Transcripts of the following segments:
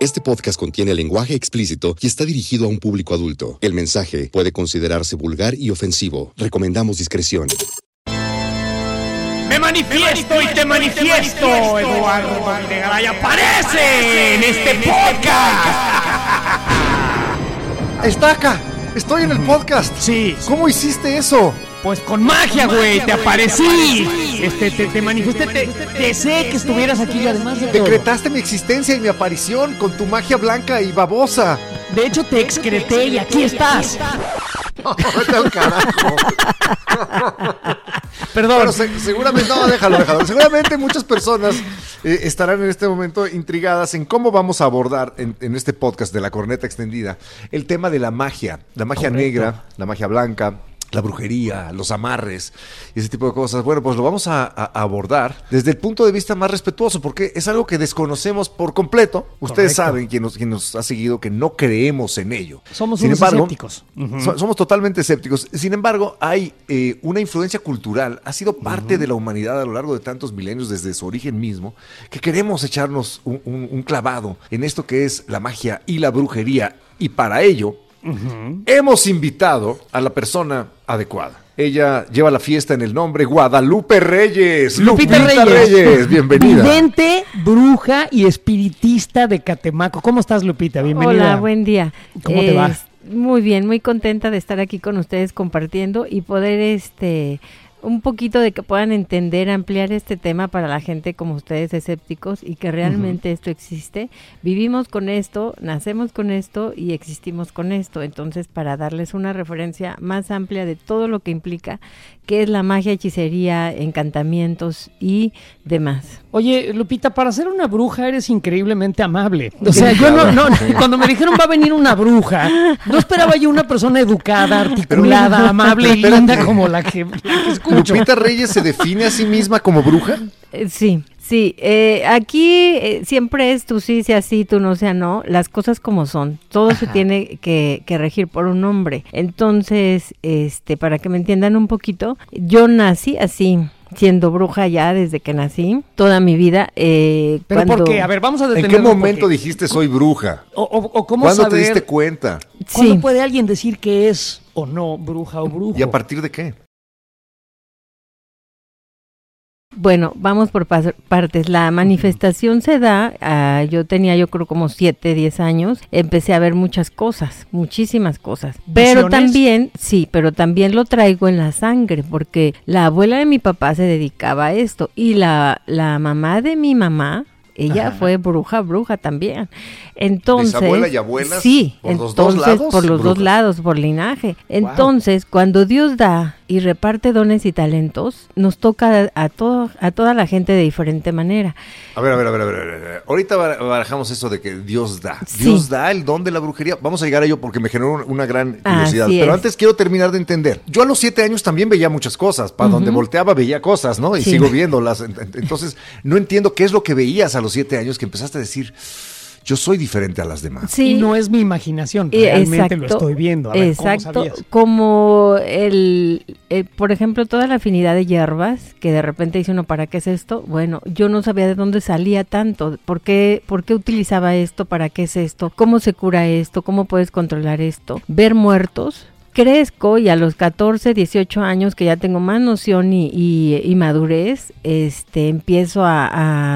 Este podcast contiene lenguaje explícito y está dirigido a un público adulto. El mensaje puede considerarse vulgar y ofensivo. Recomendamos discreción. Me manifiesto y te manifiesto, Eduardo Videgaray aparece en este podcast. Está acá. Estoy en el podcast. Sí. ¿Cómo hiciste eso? Pues con magia, güey, te aparecí. Este, te, te manifesté, te, deseé que estuvieras aquí y además de todo. Decretaste mi existencia y mi aparición con tu magia blanca y babosa. De hecho, te excreté y aquí estás. Vete al carajo. Perdón. Bueno, se- seguramente, no, déjalo, déjalo. Seguramente muchas personas eh, estarán en este momento intrigadas en cómo vamos a abordar en, en este podcast de la corneta extendida el tema de la magia, la magia negra, la magia blanca. La brujería, los amarres y ese tipo de cosas. Bueno, pues lo vamos a, abordar desde el punto de vista más respetuoso, porque es algo que desconocemos por completo. Ustedes Correcto. saben, quien nos, quien nos ha seguido, que no creemos en ello. Somos Sin unos embargo, escépticos. so- somos totalmente escépticos. Sin embargo, hay eh, una influencia cultural, ha sido parte de la humanidad a lo largo de tantos milenios, desde su origen mismo, que queremos echarnos un, un- un clavado en esto que es la magia y la brujería. Y para ello, hemos invitado a la persona adecuada. Ella lleva la fiesta en el nombre Guadalupe Reyes. Lupita Reyes. bienvenida. Vidente, bruja y espiritista de Catemaco. ¿Cómo estás, Lupita? Bienvenida. Hola, buen día. ¿Cómo te va? Muy bien, muy contenta de estar aquí con ustedes compartiendo y poder este un poquito de que puedan entender, ampliar este tema para la gente como ustedes escépticos y que realmente esto existe. Vivimos con esto, nacemos con esto y existimos con esto. Entonces, para darles una referencia más amplia de todo lo que implica, que es la magia, hechicería, encantamientos y demás. Oye, Lupita, para ser una bruja eres increíblemente amable. O sea, yo no, no, cuando me dijeron va a venir una bruja, no esperaba yo una persona educada, articulada, amable y linda como la que, la que escucho. Lupita Reyes se define a sí misma como bruja. Eh, Sí, sí. eh, aquí eh, siempre es tú sí, sea sí, tú no, sea no. Las cosas como son. Todo se tiene que, que regir por un nombre. Entonces, este, para que me entiendan un poquito, yo nací así, siendo bruja ya desde que nací, toda mi vida. eh, Pero cuando, ¿por qué? A ver, vamos a ¿En detenernos. qué momento porque- dijiste soy bruja? O, o- o cómo ¿Cuándo saber te diste cuenta? cuándo Sí. puede alguien decir que es o no bruja o brujo? ¿Y a partir de qué? Bueno, vamos por partes. La manifestación se da, ah, yo tenía yo creo como 7, 10 años, empecé a ver muchas cosas, muchísimas cosas. Pero ¿Visiones? también, sí, pero también lo traigo en la sangre, porque la abuela de mi papá se dedicaba a esto y la, la mamá de mi mamá, ella fue bruja, bruja también. Entonces, ¿Bisabuela y abuelas sí, por los dos entonces, lados, por los dos lados, por linaje. Entonces, cuando Dios da y reparte dones y talentos, nos toca a, todo, a toda la gente de diferente manera. A ver, a ver, a ver, a ver, a ver. Ahorita bar- barajamos eso de que Dios da. Sí. Dios da el don de la brujería. Vamos a llegar a ello porque me generó un- una gran curiosidad. Así Pero es. antes quiero terminar de entender. Yo a los siete años también veía muchas cosas. Para donde volteaba veía cosas, ¿no? Y Sí. sigo viéndolas. Ent- ent- Entonces, no entiendo qué es lo que veías a los siete años que empezaste a decir, yo soy diferente a las demás. Sí. Y no es mi imaginación, realmente lo estoy viendo. A ver, ¿cómo exacto, sabías? como el, eh, por ejemplo, toda la afinidad de hierbas, que de repente dice uno, ¿para qué es esto? Bueno, yo no sabía de dónde salía tanto, ¿por qué, por qué utilizaba esto? ¿Para qué es esto? ¿Cómo se cura esto? ¿Cómo puedes controlar esto? Ver muertos. Crezco y a los 14, 18 años que ya tengo más noción y, y- y madurez, este, empiezo a,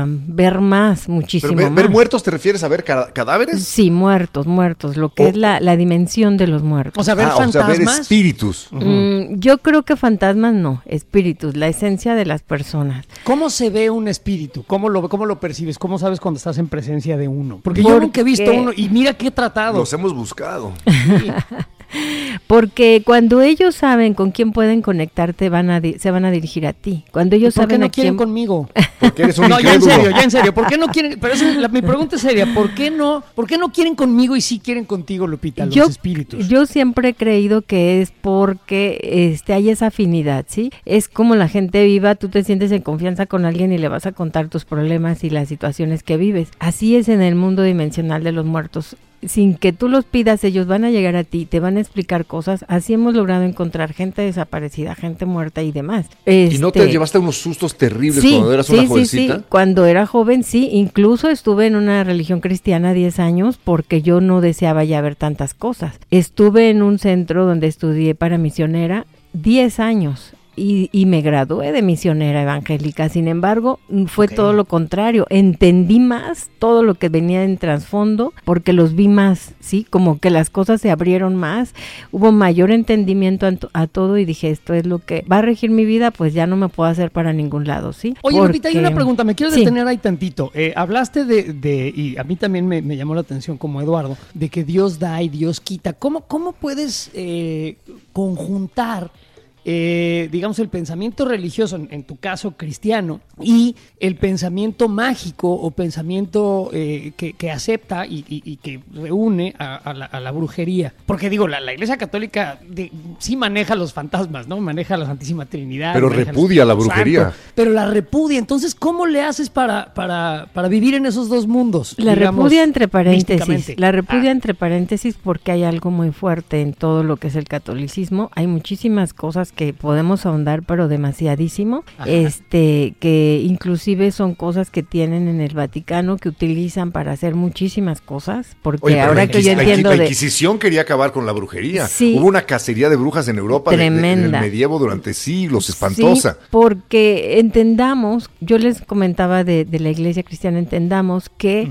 a ver más, muchísimo Pero ver, más. ver muertos, ¿te refieres a ver ca- cadáveres? Sí, muertos, muertos, lo que es la, la dimensión de los muertos. O sea, ver Ah, o sea, ver fantasmas. espíritus. Mm, yo creo que fantasmas no, espíritus, la esencia de las personas. ¿Cómo se ve un espíritu? ¿Cómo lo, ¿Cómo lo percibes? ¿Cómo sabes cuando estás en presencia de uno? Porque yo nunca he visto uno y mira que he tratado. Los hemos buscado. Sí. Porque cuando ellos saben con quién pueden conectarte, van a se van a dirigir a ti. Cuando ellos ¿Por saben qué no a quieren quién... conmigo? Porque eres un No, ya en serio, ya en serio. ¿Por qué no quieren? Pero esa es la- mi pregunta es seria. ¿Por qué no? ¿Por qué no quieren conmigo y sí quieren contigo, Lupita? Los yo, espíritus. yo siempre he creído que es porque este, hay esa afinidad, ¿sí? Es como la gente viva, tú te sientes en confianza con alguien y le vas a contar tus problemas y las situaciones que vives. Así es en el mundo dimensional de los muertos. Sin que tú los pidas, ellos van a llegar a ti, te van a explicar cosas. Así hemos logrado encontrar gente desaparecida, gente muerta y demás. ¿Y no te Este, llevaste unos sustos terribles Sí, cuando eras sí, una sí, jovencita? sí. Cuando era joven, sí. Incluso estuve en una religión cristiana 10 años porque yo no deseaba ya ver tantas cosas. Estuve en un centro donde estudié para misionera 10 años. Y, y me gradué de misionera evangélica. Sin embargo, mm, fue todo lo contrario. Entendí más todo lo que venía en trasfondo porque los vi más, ¿sí? Como que las cosas se abrieron más. Hubo mayor entendimiento a, to- a todo y dije, esto es lo que va a regir mi vida, pues ya no me puedo hacer para ningún lado, ¿sí? Oye, Lupita, hay Porque- una pregunta, me quiero Sí. detener ahí tantito. Eh, hablaste de, de- y a mí también me, me llamó la atención como Eduardo, de que Dios da y Dios quita. ¿Cómo, cómo puedes eh, conjuntar, eh, digamos, el pensamiento religioso, en, en tu caso cristiano, y el pensamiento mágico o pensamiento eh, que, que acepta y, y- y que reúne a, a la, a la brujería? Porque digo, la, la Iglesia Católica de- sí maneja los fantasmas, ¿no? Maneja la Santísima Trinidad. Pero repudia la brujería. Santo, pero la repudia. Entonces, ¿cómo le haces para, para, para vivir en esos dos mundos? La digamos, repudia entre paréntesis. La repudia Ah, entre paréntesis porque hay algo muy fuerte en todo lo que es el catolicismo. Hay muchísimas cosas que podemos ahondar, pero demasiadísimo. Ajá. Este, que inclusive son cosas que tienen en el Vaticano que utilizan para hacer muchísimas cosas. Porque Oye, ahora la que yo la entiendo la de Inquisición quería acabar con la brujería. Sí. Hubo una cacería de brujas en Europa de- de- en el Tremenda. medievo durante siglos, espantosa. Sí, porque entendamos, yo les comentaba de, de la iglesia cristiana, entendamos que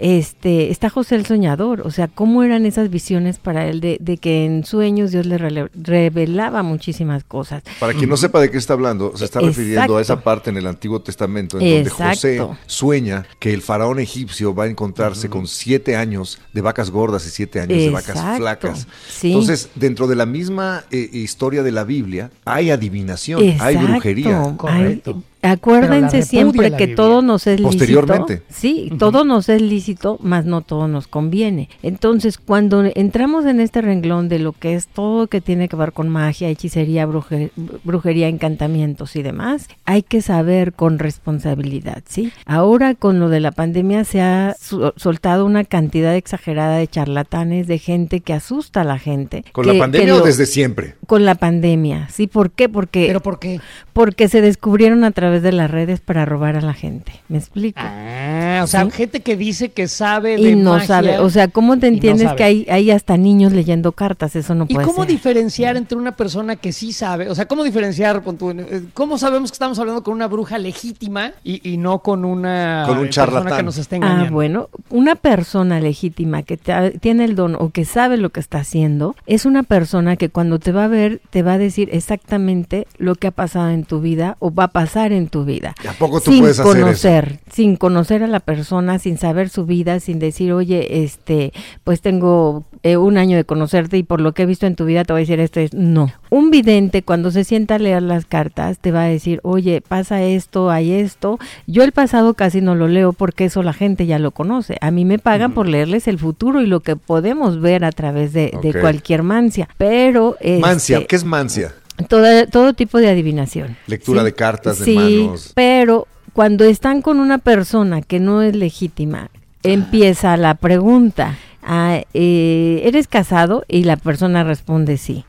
este está José el soñador, o sea, cómo eran esas visiones para él de, de que en sueños Dios le revelaba muchísimas cosas. Para quien no sepa de qué está hablando, se está refiriendo a esa parte en el Antiguo Testamento en donde José sueña que el faraón egipcio va a encontrarse con siete años de vacas gordas y siete años de vacas flacas. Sí. Entonces, dentro de la misma eh, historia de la Biblia, hay adivinación, hay brujería. Correcto. Ay, acuérdense siempre que Biblia. todo nos es lícito. Posteriormente. Sí, todo nos es lícito, más no todo nos conviene. Entonces, cuando entramos en este renglón de lo que es todo que tiene que ver con magia, hechicería, bruje- brujería, encantamientos y demás, hay que saber con responsabilidad, ¿sí? Ahora con lo de la pandemia se ha soltado una cantidad exagerada de charlatanes, de gente que asusta a la gente. ¿Con que- la que pandemia o desde siempre? Con la pandemia, ¿sí? ¿Por qué? Porque ¿Pero por qué? porque se descubrieron a través de las redes para robar a la gente. ¿Me explico? Ah, o sea, Sí. gente que dice que sabe de y no magia. sabe, o sea, ¿cómo te y no entiendes que hay, hay hasta niños leyendo cartas? Eso no ¿Y puede cómo ser. diferenciar entre una persona que sí sabe? O sea, ¿cómo diferenciar? eh, ¿Cómo sabemos que estamos hablando con una bruja legítima y, y no con una Con un eh, persona charlatán. que nos está engañando? Ah, bueno, una persona legítima que te- tiene el don o que sabe lo que está haciendo, es una persona que cuando te va a ver te va a decir exactamente lo que ha pasado en tu vida o va a pasar en tu vida. ¿Y a poco tú sin puedes hacer eso? conocer, sin conocer a la persona, sin saber su vida, sin decir, oye, este, pues tengo eh, un año de conocerte y por lo que he visto en tu vida te voy a decir esto es no. Un vidente cuando se sienta a leer las cartas te va a decir, oye, pasa esto, hay esto. Yo el pasado casi no lo leo porque eso la gente ya lo conoce. A mí me pagan por leerles el futuro y lo que podemos ver a través de, de cualquier mancia. Pero Mancia, este, ¿qué es mancia? Toda- todo tipo de adivinación. Lectura de cartas, de sí, manos. pero cuando están con una persona que no es legítima, empieza la pregunta. ah, eh, ¿Eres casado? Y la persona responde sí.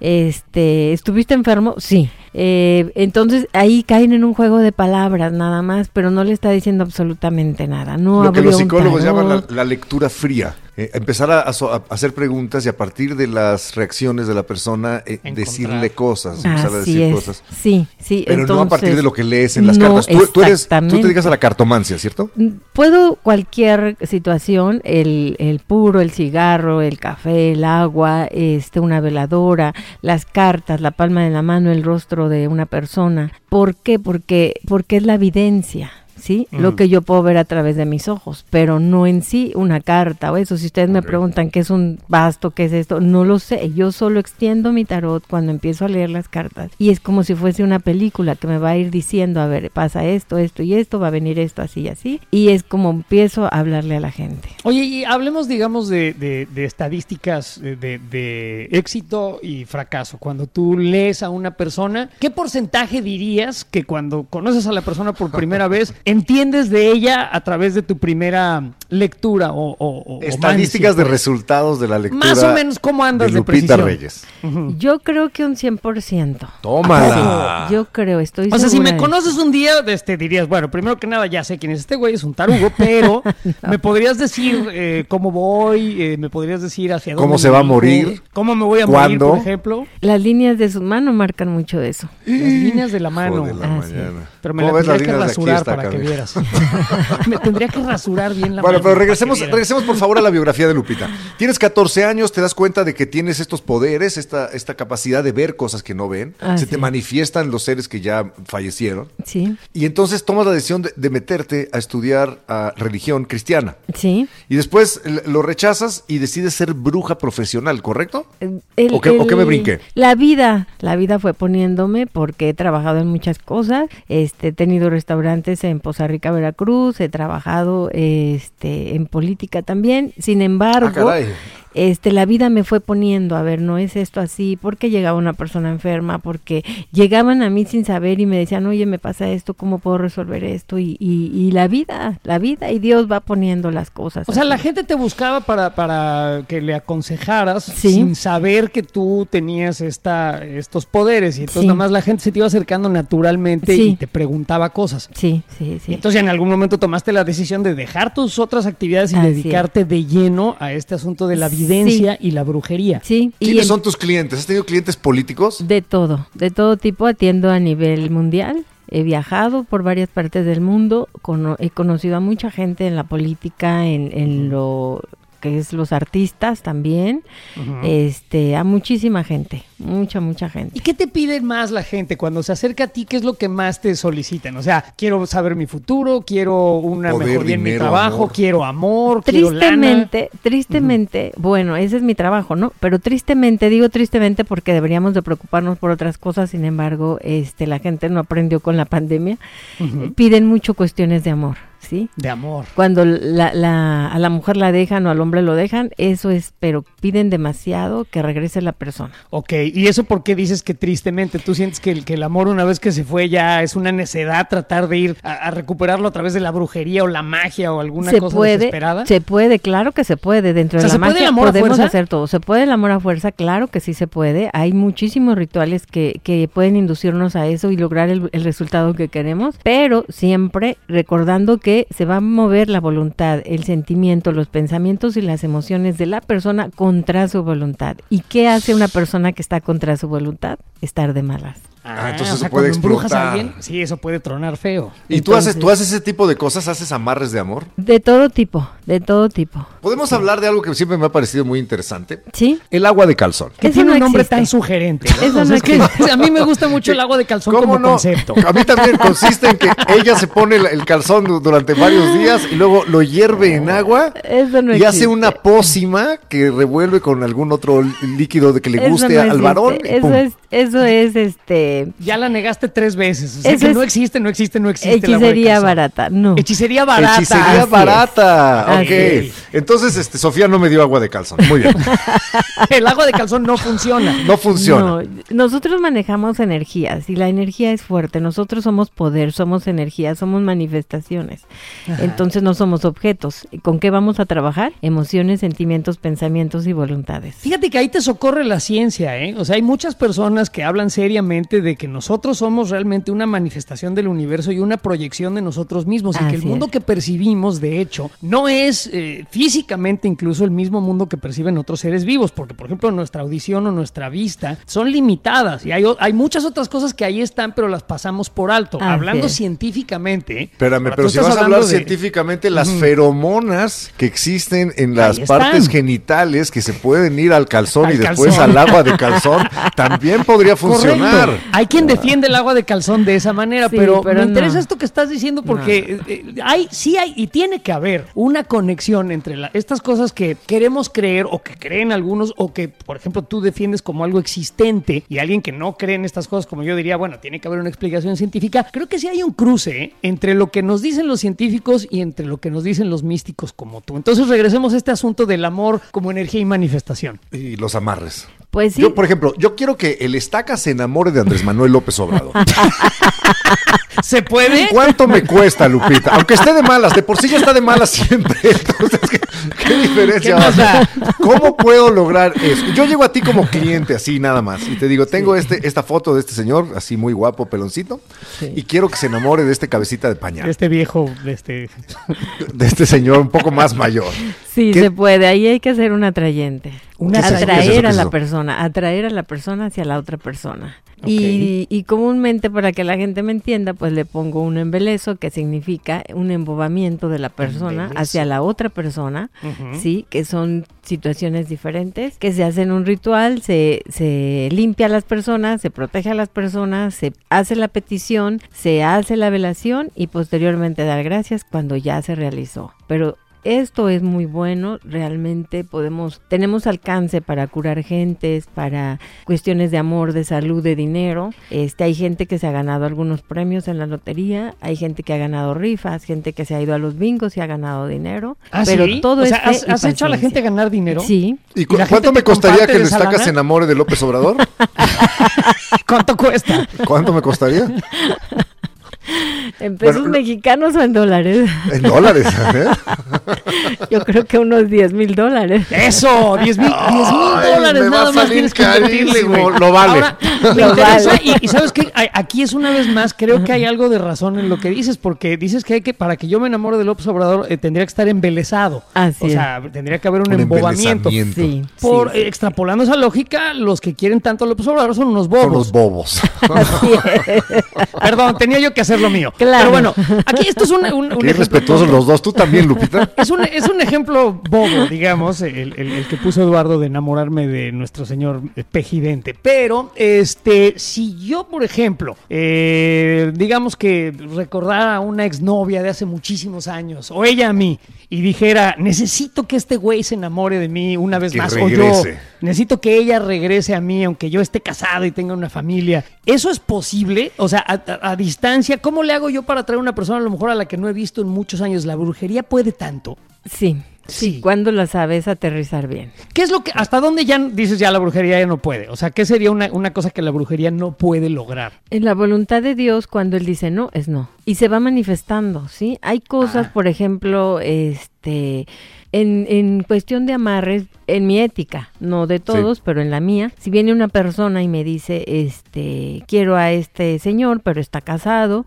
Este, ¿estuviste enfermo? Sí. Eh, entonces ahí caen en un juego de palabras nada más, pero no le está diciendo absolutamente nada. No Lo que los psicólogos llaman la lectura fría. Eh, empezar a, a so- a hacer preguntas y a partir de las reacciones de la persona eh, decirle cosas, empezar a decir es. cosas. Sí, sí. Pero no a partir de lo que lees en las no, cartas. Tú, tú eres, tú te dedicas a la cartomancia, ¿cierto? Puedo cualquier situación, el, el puro, el cigarro, el café, el agua, este, una veladora, las cartas, la palma de la mano, el rostro de una persona. ¿Por qué? Porque, porque es la evidencia. ¿Sí? Lo que yo puedo ver a través de mis ojos, pero no en sí una carta o eso. Si ustedes me Ok. preguntan qué es un basto, qué es esto, no lo sé. Yo solo extiendo mi tarot cuando empiezo a leer las cartas y es como si fuese una película que me va a ir diciendo, a ver, pasa esto, esto y esto, va a venir esto así y así. Y es como empiezo a hablarle a la gente. Oye, y hablemos, digamos, de, de- de estadísticas de- de éxito y fracaso. Cuando tú lees a una persona, ¿qué porcentaje dirías que cuando conoces a la persona por primera vez, entiendes de ella a través de tu primera lectura o, o- o- Estadísticas o de resultados de la lectura. Más o menos, ¿cómo andas de Lupita precisión? Reyes. Yo creo que un 100%. Tómala. Yo creo, estoy O sea, si me de conoces un día, este, dirías, bueno, primero que nada ya sé quién es este güey, es un tarugo, pero me podrías decir eh, cómo voy, eh, me podrías decir hacia dónde ¿Cómo se va a morir? cómo me voy a morir, por ejemplo, Las líneas de su mano marcan mucho eso. las líneas de la mano. De la Ah, sí. Pero me ¿Cómo la ves las tendría que de rasurar esta para que cabeza? vieras. me tendría que rasurar bien la Bueno, pero regresemos, regresemos por favor a la biografía de Lupita. Tienes 14 años, te das cuenta de que tienes estos poderes, esta, esta capacidad de ver cosas que no ven, Ah, se sí. te manifiestan los seres que ya fallecieron, Sí, y entonces tomas la decisión de, de meterte a estudiar ah, religión cristiana. sí. Y después lo rechazas y decides ser bruja profesional, ¿correcto? El- ¿O qué- o qué me brinqué? La vida, la vida fue poniéndome porque he trabajado en muchas cosas. Este, he tenido restaurantes en Poza Rica, Veracruz, he trabajado este, en política también. Sin embargo, Ah. Este, la vida me fue poniendo, a ver, no es esto así, porque llegaba una persona enferma, porque llegaban a mí sin saber y me decían, oye, me pasa esto, ¿cómo puedo resolver esto? Y, y, y la vida, la vida, y Dios va poniendo las cosas. O sea, la gente te buscaba para, para que le aconsejaras Sí. sin saber que tú tenías esta, estos poderes. Y entonces Sí. nada más la gente se te iba acercando naturalmente Sí. y te preguntaba cosas. Sí, sí, Y sí. entonces en algún momento tomaste la decisión de dejar tus otras actividades y Así dedicarte de lleno a este asunto de la y la brujería. sí, y ¿Quiénes en- son tus clientes? ¿Has tenido clientes políticos? De todo, de todo tipo atiendo a nivel mundial. He viajado por varias partes del mundo, cono- he conocido a mucha gente en la política, en, en lo que es los artistas también, este, a muchísima gente, mucha, mucha ¿Y gente. qué te pide más la gente cuando se acerca a ti? ¿Qué es lo que más te solicitan? O sea, quiero saber mi futuro, quiero una Poder, mejoría en mi dinero, trabajo, amor. quiero amor, quiero lana. Tristemente, tristemente, bueno, ese es mi trabajo, ¿no? Pero tristemente, digo tristemente porque deberíamos de preocuparnos por otras cosas, sin embargo, este, la gente no aprendió con la pandemia, piden mucho cuestiones de amor, ¿sí? De amor. Cuando la, la- a la mujer la dejan o al hombre lo dejan, eso es, pero piden demasiado que regrese la persona. Ok, ¿y eso por qué dices que tristemente? ¿Tú sientes que el, que el amor una vez que se fue ya es una necedad tratar de ir a, a recuperarlo a través de la brujería o la magia o alguna se cosa puede, desesperada? se puede, claro que se puede. Dentro O sea, de ¿se la magia podemos hacer todo. Se puede el amor a fuerza, claro que sí se puede. Hay muchísimos rituales que, que pueden inducirnos a eso y lograr el, el resultado que queremos, pero siempre recordando que se va a mover la voluntad, el sentimiento, los pensamientos y las emociones de la persona contra su voluntad. ¿Y qué hace una persona que está contra su voluntad? Estar de malas. Ah, entonces o eso sea, puede embrujas a explotar. alguien, sí, eso puede tronar feo. ¿Y tú haces, Entonces- tú haces ese tipo de cosas? ¿Haces amarres de amor? De todo tipo, de todo tipo. Podemos hablar de algo que siempre me ha parecido muy interesante. ¿Sí? El agua de calzón. Que Eso tiene no un nombre existe. tan sugerente. ¿no? Eso O sea, no es que a mí me gusta mucho el agua de calzón ¿Cómo como no? concepto. A mí también consiste en que ella se pone el, el calzón du- durante varios días y luego lo hierve en agua Eso no y existe. hace una pócima que revuelve con algún otro lí- líquido de que le Eso guste no al varón. Eso es, eso es este Ya la negaste tres veces. O sea, Eso que es no existe, no existe, no existe. hechicería barata. No. Hechicería barata. Hechicería Así es. barata. Ok. es. Entonces, este, Sofía no me dio agua de calzón. Muy bien. El agua de calzón no funciona. No funciona. No, nosotros manejamos energías y la energía es fuerte. Nosotros somos poder, somos energía, somos manifestaciones. Entonces no somos objetos. ¿Con qué vamos a trabajar? Emociones, sentimientos, pensamientos y voluntades. Fíjate que ahí te socorre la ciencia, ¿eh? O sea, hay muchas personas que hablan seriamente de que nosotros somos realmente una manifestación del universo y una proyección de nosotros mismos y que el mundo es. que percibimos, de hecho, no es es eh, físicamente incluso el mismo mundo que perciben otros seres vivos, porque por ejemplo nuestra audición o nuestra vista son limitadas y hay, hay muchas otras cosas que ahí están, pero las pasamos por alto. Hablando científicamente. Espérame, pero si estás vas a hablar de- científicamente, las feromonas que existen en las partes genitales que se pueden ir al calzón Al y después calzón. al agua de calzón, también podría funcionar. Correcto. Hay quien defiende el agua de calzón de esa manera, Sí, pero, pero me interesa esto que estás diciendo porque eh, eh, hay, sí hay y tiene que haber una conexión entre la- estas cosas que queremos creer o que creen algunos o que, por ejemplo, tú defiendes como algo existente y alguien que no cree en estas cosas, como yo diría, bueno, tiene que haber una explicación científica. Creo que sí hay un cruce ¿eh? entre lo que nos dicen los científicos y entre lo que nos dicen los místicos como tú. Entonces regresemos a este asunto del amor como energía y manifestación. Y los amarres. Pues sí. Yo, por ejemplo, yo quiero que el estaca se enamore de Andrés Manuel López Obrador. ¿Se puede? ¿Cuánto me cuesta, Lupita? Aunque esté de malas, de por sí ya está de malas siempre. Entonces, ¿qué, qué diferencia ¿Qué va hacer? ¿Cómo puedo lograr eso? Yo llego a ti como cliente, así nada más, y te digo, tengo este, esta foto de este señor, así muy guapo, peloncito, y quiero que se enamore de este cabecita de pañal, Este viejo, este... de este señor un poco más mayor. Sí, ¿Qué- se puede. Ahí hay que ser un atrayente. Atraer ¿Qué a la persona, atraer a la persona hacia la otra persona. Y, y comúnmente, para que la gente me entienda, pues le pongo un embelezo que significa un embobamiento de la persona Embelezo. hacia la otra persona, sí, que son situaciones diferentes, que se hacen un ritual, se, se limpia a las personas, se protege a las personas, se hace la petición, se hace la velación y posteriormente dar gracias cuando ya se realizó. Pero esto es muy bueno, realmente podemos, tenemos alcance para curar gentes, para cuestiones de amor, de salud, de dinero. Este, hay gente que se ha ganado algunos premios en la lotería, hay gente que ha ganado rifas, gente que se ha ido a los bingos y ha ganado dinero. ¿Ah, pero sí? todo o sea, ¿has, hecho a la gente ganar dinero? Sí, ¿Y cu- cuánto me costaría que de el esa estaca lana? se enamore de López Obrador? ¿Cuánto cuesta? ¿Cuánto me costaría? en pesos Bueno, mexicanos o en dólares. En dólares. ¿eh? Yo creo que unos 10 mil dólares. Eso, 10 mil dólares me nada a más tienes que invertirle, carísimo. güey. Lo vale. Ahora, me Lo interesa, vale. y, y sabes que aquí es una vez más, creo que hay algo de razón en lo que dices, porque dices que hay que, para que yo me enamore de López Obrador, eh, tendría que estar embelesado. Así o es. sea, tendría que haber un, Un embobamiento. Sí, Por, sí, eh, extrapolando esa lógica, los que quieren tanto a López Obrador son unos bobos. Son los bobos. así es. Perdón, tenía yo que hacer lo mío. Claro. Pero bueno, aquí esto es un, un, un tonto. los dos. Tú también, Lupita. Es un, es un ejemplo bobo, digamos, el, el- el que puso Eduardo de enamorarme de nuestro señor eh, pejidente. Pero, este, si yo, por ejemplo, eh, digamos que recordara a una exnovia de hace muchísimos años, o ella a mí, y dijera, necesito que este güey se enamore de mí una vez Que más, o yo, necesito que ella regrese a mí, aunque yo esté casado y tenga una familia. ¿Eso es posible? O sea, a, a- a distancia, ¿cómo le hago yo para traer una persona a lo mejor a la que no he visto en muchos años? ¿La brujería puede tanto? Sí, Sí. cuando la sabes aterrizar bien. ¿Qué es lo que, hasta dónde ya dices ya la brujería ya no puede? O sea, ¿qué sería una, una cosa que la brujería no puede lograr? En la voluntad de Dios, cuando Él dice no, es no. Y se va manifestando, ¿sí? Hay cosas, por ejemplo, este, en, en cuestión de amarres, en mi ética, no de todos, pero en la mía, si viene una persona y me dice, este, quiero a este señor, pero está casado,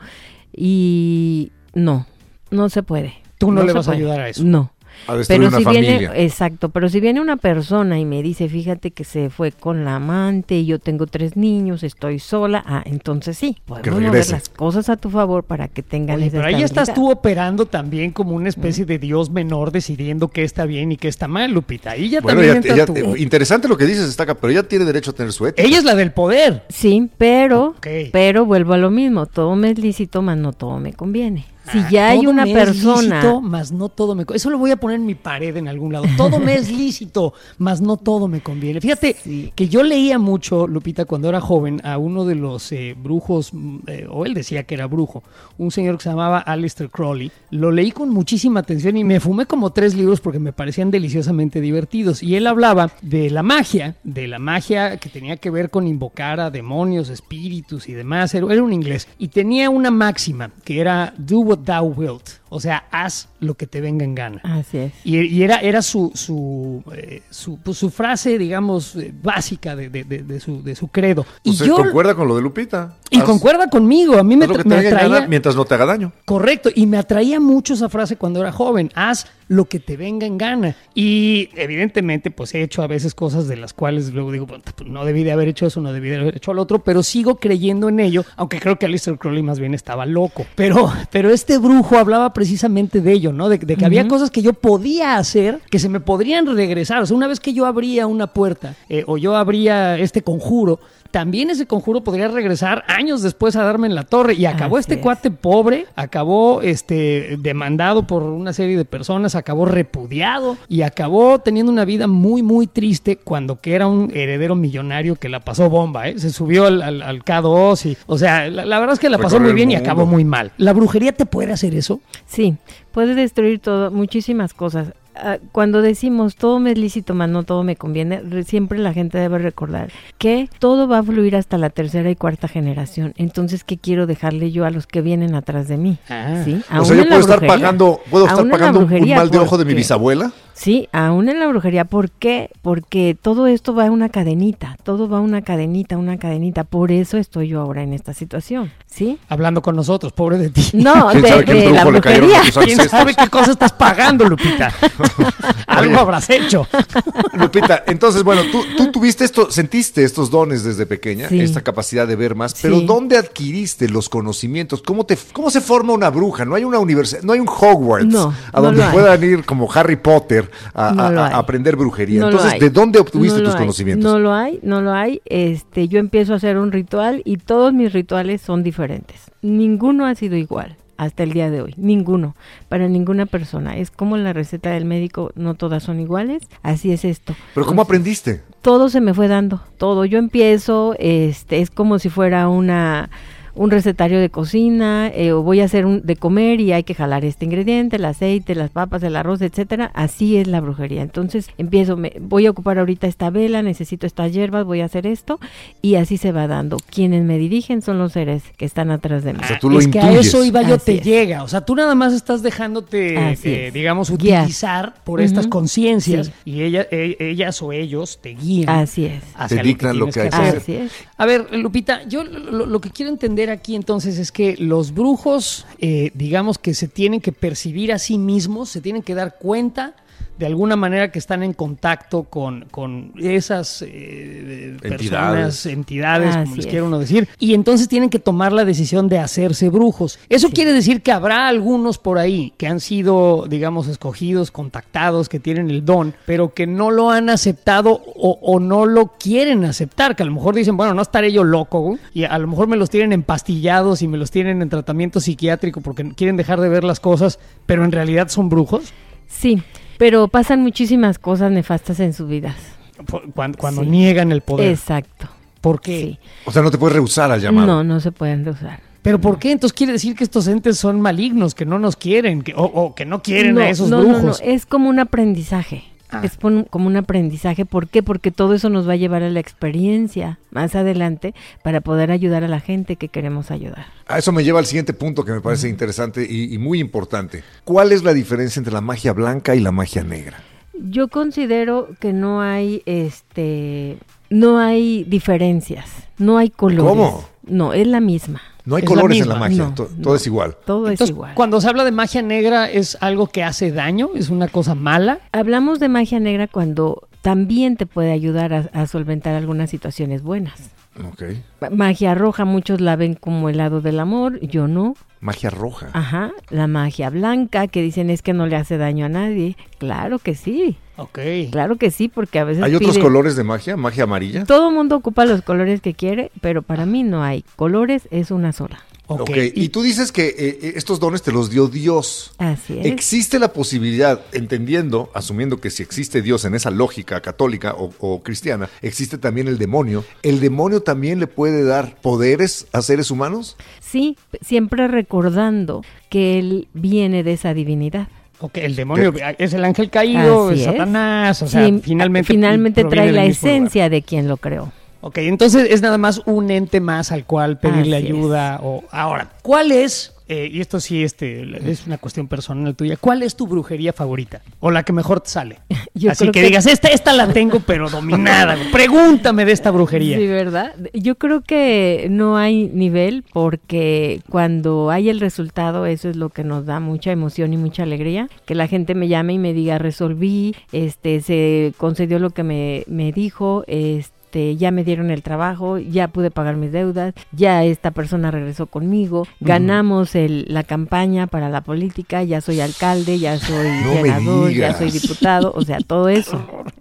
y no, no se puede. Tú no le vas a ayudar a eso. No. A destruir Pero una si familia. viene, exacto, pero si viene una persona y me dice, fíjate que se fue con la amante y yo tengo tres niños, estoy sola, ah, entonces sí, podemos mover las cosas a tu favor para que tengan Oye, esa pero ahí estás tú operando también como una especie de Dios menor decidiendo qué está bien y qué está mal, Lupita. Ahí ya Bueno, también entra tu- eh, interesante lo que dices, Estaca, pero ella tiene derecho a tener su ética. Ella es la del poder. Sí, pero, pero vuelvo a lo mismo, todo me es lícito, más no todo me conviene. Si Ah, ya hay todo una me es persona, lícito, más no todo me Eso lo voy a poner en mi pared en algún lado. Todo me es lícito, más no todo me conviene. Fíjate Sí. que yo leía mucho, Lupita, cuando era joven, a uno de los eh, brujos, mm, eh, o él decía que era brujo, un señor que se llamaba Aleister Crowley. Lo leí con muchísima atención y me fumé como tres libros porque me parecían deliciosamente divertidos. Y él hablaba de la magia, de la magia que tenía que ver con invocar a demonios, espíritus y demás. Era un inglés. Y tenía una máxima que era do what thou wilt. O sea, haz lo que te venga en gana. así es. Y, y era, era su, su, eh, su, pues, su frase, digamos, eh, básica de, de- de- de su, de su credo. Y O sea, yo... concuerda con lo de Lupita. Y Haz- concuerda conmigo, a mí me, haz lo tra- que te me venga en gana atraía... mientras no te haga daño. Correcto, y me atraía mucho esa frase cuando era joven. Haz lo que te venga en gana. Y evidentemente, pues he hecho a veces cosas de las cuales luego digo, pues, no debí de haber hecho eso, no debí de haber hecho al otro, pero sigo creyendo en ello, aunque creo que Alistair Crowley más bien estaba loco. Pero, pero este brujo hablaba precisamente de ello, ¿no? De, de que había cosas que yo podía hacer que se me podrían regresar. O sea, una vez que yo abría una puerta eh, o yo abría este conjuro, también ese conjuro podría regresar años después a darme en la torre. Y acabó Así este es. cuate pobre, acabó este demandado por una serie de personas, acabó repudiado y acabó teniendo una vida muy, muy triste cuando que era un heredero millonario que la pasó bomba, ¿eh? Se subió al, al, al K2 y, o sea, la, la verdad es que la pasó muy bien y acabó muy mal. ¿La brujería te puede hacer eso? Sí, puede destruir todo, muchísimas cosas. Ah, Cuando decimos todo me es lícito, más no todo me conviene, re- siempre la gente debe recordar que todo va a fluir hasta la tercera y cuarta generación. Entonces, ¿qué quiero dejarle yo a los que vienen atrás de mí? Ah. ¿Sí? O sea, yo puedo estar brujería. pagando, puedo estar pagando un- mal de ojo de mi bisabuela. Sí, aún en la brujería. ¿Por qué? Porque todo esto va a una cadenita, todo va a una cadenita, una cadenita. Por eso estoy yo ahora en esta situación, ¿sí? Hablando con nosotros, pobre de ti. No, ¿Quién de, sabe qué de la brujería. ¿Quién sabe qué cosa estás pagando, Lupita? Algo habrás hecho. Lupita, entonces, bueno, tú, tú tuviste esto, sentiste estos dones desde pequeña, Sí. esta capacidad de ver más, pero Sí. ¿dónde adquiriste los conocimientos? ¿Cómo, te, ¿Cómo se forma una bruja? No hay una universidad, no hay un Hogwarts No, a no donde puedan ir como Harry Potter a, No a- lo a hay. aprender brujería. No entonces. ¿de dónde obtuviste No tus conocimientos? No lo hay, no lo hay. Este, yo empiezo a hacer un ritual y todos mis rituales son diferentes. Ninguno ha sido igual hasta el día de hoy. Ninguno. Para ninguna persona. Es como la receta del médico, no todas son iguales. Así es esto. ¿Pero cómo aprendiste? todo se me fue dando, todo. Yo empiezo, este, es como si fuera una un recetario de cocina, eh, o voy a hacer un, de comer y hay que jalar este ingrediente, el aceite, las papas, el arroz, etcétera. Así es la brujería. Entonces empiezo, me, voy a ocupar ahorita esta vela, necesito estas hierbas, voy a hacer esto y así se va dando. Quienes me dirigen son los seres que están atrás de mí. O sea, tú lo es que a eso iba yo, Así te es. llega. O sea, tú nada más estás dejándote, eh, es. digamos, Guiar. utilizar por estas conciencias Sí. y ella, e- ellas o ellos te guían. Así es. hacia Te dictan lo que hay que hacer. Así es. A ver, Lupita, yo lo, lo que quiero entender aquí entonces es que los brujos, eh, digamos que se tienen que percibir a sí mismos, se tienen que dar cuenta de alguna manera que están en contacto con, con esas eh, personas, Entidades. entidades, como les es. quiero uno decir, y entonces tienen que tomar la decisión de hacerse brujos. Eso quiere decir que habrá algunos por ahí que han sido, digamos, escogidos, contactados, que tienen el don, pero que no lo han aceptado o, o no lo quieren aceptar, que a lo mejor dicen, bueno, no estaré yo loco, güey, y a lo mejor me los tienen empastillados y me los tienen en tratamiento psiquiátrico porque quieren dejar de ver las cosas, pero en realidad son brujos. Sí, pero pasan muchísimas cosas nefastas en sus vidas. Cuando, cuando Sí. niegan el poder. Exacto. ¿Por qué? Sí. O sea, no te puedes rehusar al llamado. No, no se pueden usar. ¿Pero por qué? Entonces quiere decir que estos entes son malignos, que no nos quieren, que, o, o que no quieren no, a esos no, no, brujos. no, es como un aprendizaje. Ah. Es como un aprendizaje. ¿Por qué? Porque todo eso nos va a llevar a la experiencia más adelante para poder ayudar a la gente que queremos ayudar. A eso me lleva al siguiente punto que me parece interesante y, y muy importante. ¿Cuál es la diferencia entre la magia blanca y la magia negra? Yo considero que no hay este no hay diferencias, no hay colores. ¿Cómo? No, es la misma. No hay Es la colores en la magia, No, to- no. todo es igual. Todo Entonces, es igual. cuando se habla de magia negra, ¿es algo que hace daño? ¿Es una cosa mala? Hablamos de magia negra cuando también te puede ayudar a, a solventar algunas situaciones buenas. Ok. Ma- Magia roja, muchos la ven como el lado del amor, yo no. Magia roja. Ajá, la magia blanca, que dicen es que no le hace daño a nadie. Claro que sí, Ok. claro que sí, porque a veces ¿Hay otros piden- colores de magia? ¿Magia amarilla? Todo mundo ocupa los colores que quiere, pero para mí no hay. Colores es una sola. Ok. Ok. Y tú dices que eh, eh, estos dones te los dio Dios. Así es. ¿Existe la posibilidad, entendiendo, asumiendo que si existe Dios en esa lógica católica o, o cristiana, existe también el demonio? ¿El demonio también le puede dar poderes a seres humanos? Sí, siempre recordando que él viene de esa divinidad. Ok, el demonio es el ángel caído, Así es. Satanás, o sea, Sí, finalmente. finalmente trae la lugar. esencia de quien lo creó. Ok, entonces es nada más un ente más al cual pedirle Así es. ayuda. O ahora, ¿cuál es eh, y esto sí este, es una cuestión personal tuya, ¿cuál es tu brujería favorita? O la que mejor te sale. Yo Así creo que, que- digas, esta, esta la tengo pero dominada. Pregúntame de esta brujería. Sí, ¿verdad? Yo creo que no hay nivel porque cuando hay el resultado, eso es lo que nos da mucha emoción y mucha alegría. Que la gente me llame y me diga, resolví, este, se concedió lo que me, me dijo, este, ya me dieron el trabajo, ya pude pagar mis deudas, ya esta persona regresó conmigo, ganamos el, la campaña para la política, ya soy alcalde, ya soy No senador, ya soy diputado, o sea, todo eso.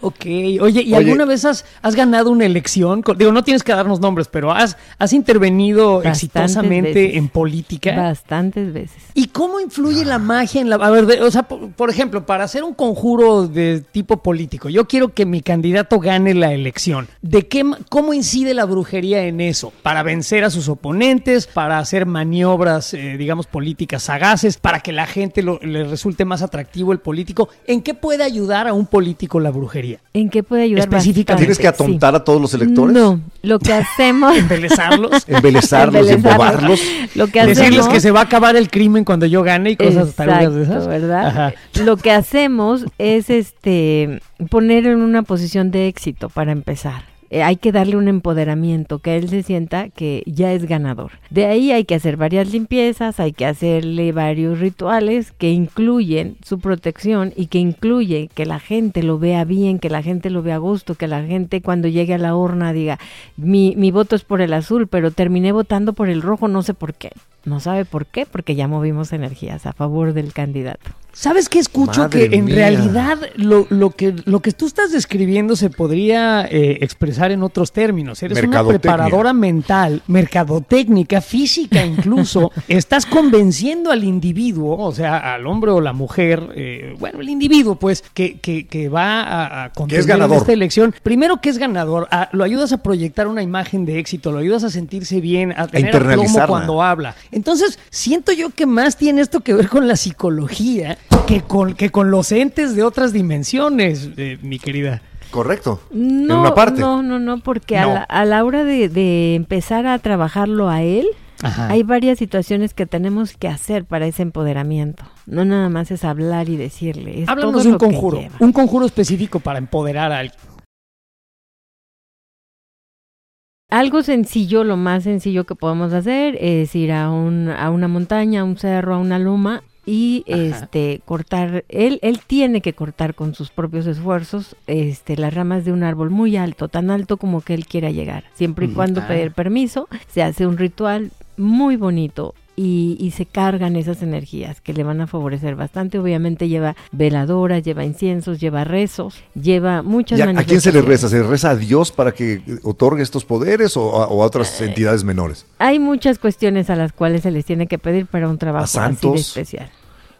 Ok, oye, ¿y Oye. alguna vez has, has ganado una elección? Digo, no tienes que darnos nombres, pero has, has intervenido Bastantes exitosamente veces. en política. Bastantes veces. ¿Y cómo influye la magia en la... A ver, de- o sea, por, por ejemplo, para hacer un conjuro de tipo político, yo quiero que mi candidato gane la elección. ¿De qué, cómo incide la brujería en eso? Para vencer a sus oponentes, para hacer maniobras, eh, digamos, políticas sagaces, para que la gente lo- le resulte más atractivo el político. ¿En qué puede ayudar a un político la brujería? ¿En qué puede ayudar? Específicamente. ¿Tienes que? Sí. atontar a todos los electores? No, lo que hacemos... ¿Embelezarlos? Embelezarlos, embobarlos. Lo que Decirles que se va a acabar el crimen cuando yo gane y cosas tarugas de Exacto, esas. ¿verdad? Ajá. Lo que hacemos es este poner en una posición de éxito para empezar. Eh, hay que darle un empoderamiento, que él se sienta que ya es ganador. De ahí hay que hacer varias limpiezas, hay que hacerle varios rituales que incluyen su protección y que incluye que la gente lo vea bien, que la gente lo vea a gusto, que la gente cuando llegue a la urna diga, mi, mi voto es por el azul, pero terminé votando por el rojo, no sé por qué. No sabe por qué, porque ya movimos energías a favor del candidato. ¿Sabes qué escucho? Madre que en mía. realidad lo, lo que, lo que tú estás describiendo se podría eh, expresar en otros términos. Eres una preparadora mental, mercadotécnica, física incluso. Estás convenciendo al individuo, o sea, al hombre o la mujer, eh, bueno, el individuo, pues, que, que, que va a, a contender ganador. en esta elección. Primero que es ganador, a- lo ayudas a proyectar una imagen de éxito, lo ayudas a sentirse bien, a tener aplomo internalizarla. cuando habla. Entonces, siento yo que más tiene esto que ver con la psicología que con, que con los entes de otras dimensiones, eh, mi querida. Correcto. No, en una parte. no, no, no, porque A, la, a la hora de, de empezar a trabajarlo a él, Ajá. hay varias situaciones que tenemos que hacer para ese empoderamiento. No nada más es hablar y decirle. Es Háblanos todo de un conjuro, un conjuro específico para empoderar a alguien. Algo sencillo, lo más sencillo que podemos hacer es ir a, un, a una montaña, a un cerro, a una loma y Ajá. este cortar él él tiene que cortar con sus propios esfuerzos este las ramas de un árbol muy alto tan alto como que él quiera llegar siempre y cuando Ah. pedir permiso se hace un ritual muy bonito y, y se cargan esas energías que le van a favorecer bastante obviamente lleva veladoras lleva inciensos lleva rezos lleva muchas ¿Y a, quién se le reza? ¿Se le reza a Dios para que otorgue estos poderes o a, o a otras Eh, entidades menores? Hay muchas cuestiones a las cuales se les tiene que pedir para un trabajo ¿A así de especial.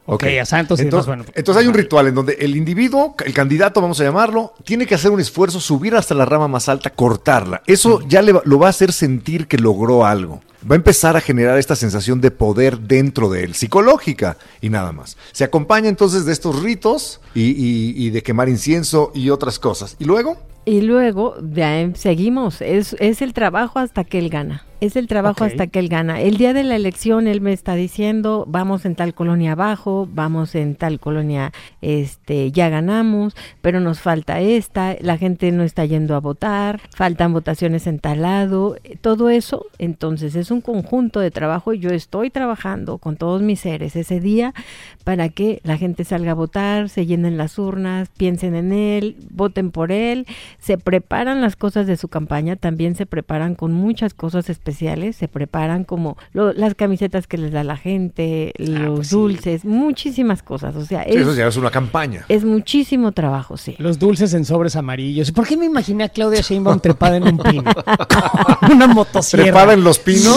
Ok, a santos y entonces, demás, bueno. entonces hay un ritual en donde el individuo, el candidato, vamos a llamarlo, tiene que hacer un esfuerzo, subir hasta la rama más alta, cortarla. Eso ya le va- lo va a hacer sentir que logró algo. Va a empezar a generar esta sensación de poder dentro de él, psicológica y nada más. Se acompaña entonces de estos ritos y, y- y de quemar incienso y otras cosas. Y luego, Y luego de ahí seguimos, es, es el trabajo hasta que él gana. Es el trabajo hasta que él gana. El día de la elección él me está diciendo, vamos en tal colonia abajo, vamos en tal colonia, este, ya ganamos, pero nos falta esta, la gente no está yendo a votar, faltan votaciones en tal lado, eh, todo eso, entonces es un conjunto de trabajo. Yo estoy trabajando con todos mis seres ese día para que la gente salga a votar, se llenen las urnas, piensen en él, voten por él, se preparan las cosas de su campaña, también se preparan con muchas cosas especiales, se preparan como lo- las camisetas que les da la gente, los pues sí. dulces, muchísimas cosas, o sea, es, eso ya es una campaña. es muchísimo trabajo, sí. Los dulces en sobres amarillos. ¿Por qué me imaginé a Claudia Sheinbaum trepada en un pino? Una motosierra. ¿Trepada en los pinos?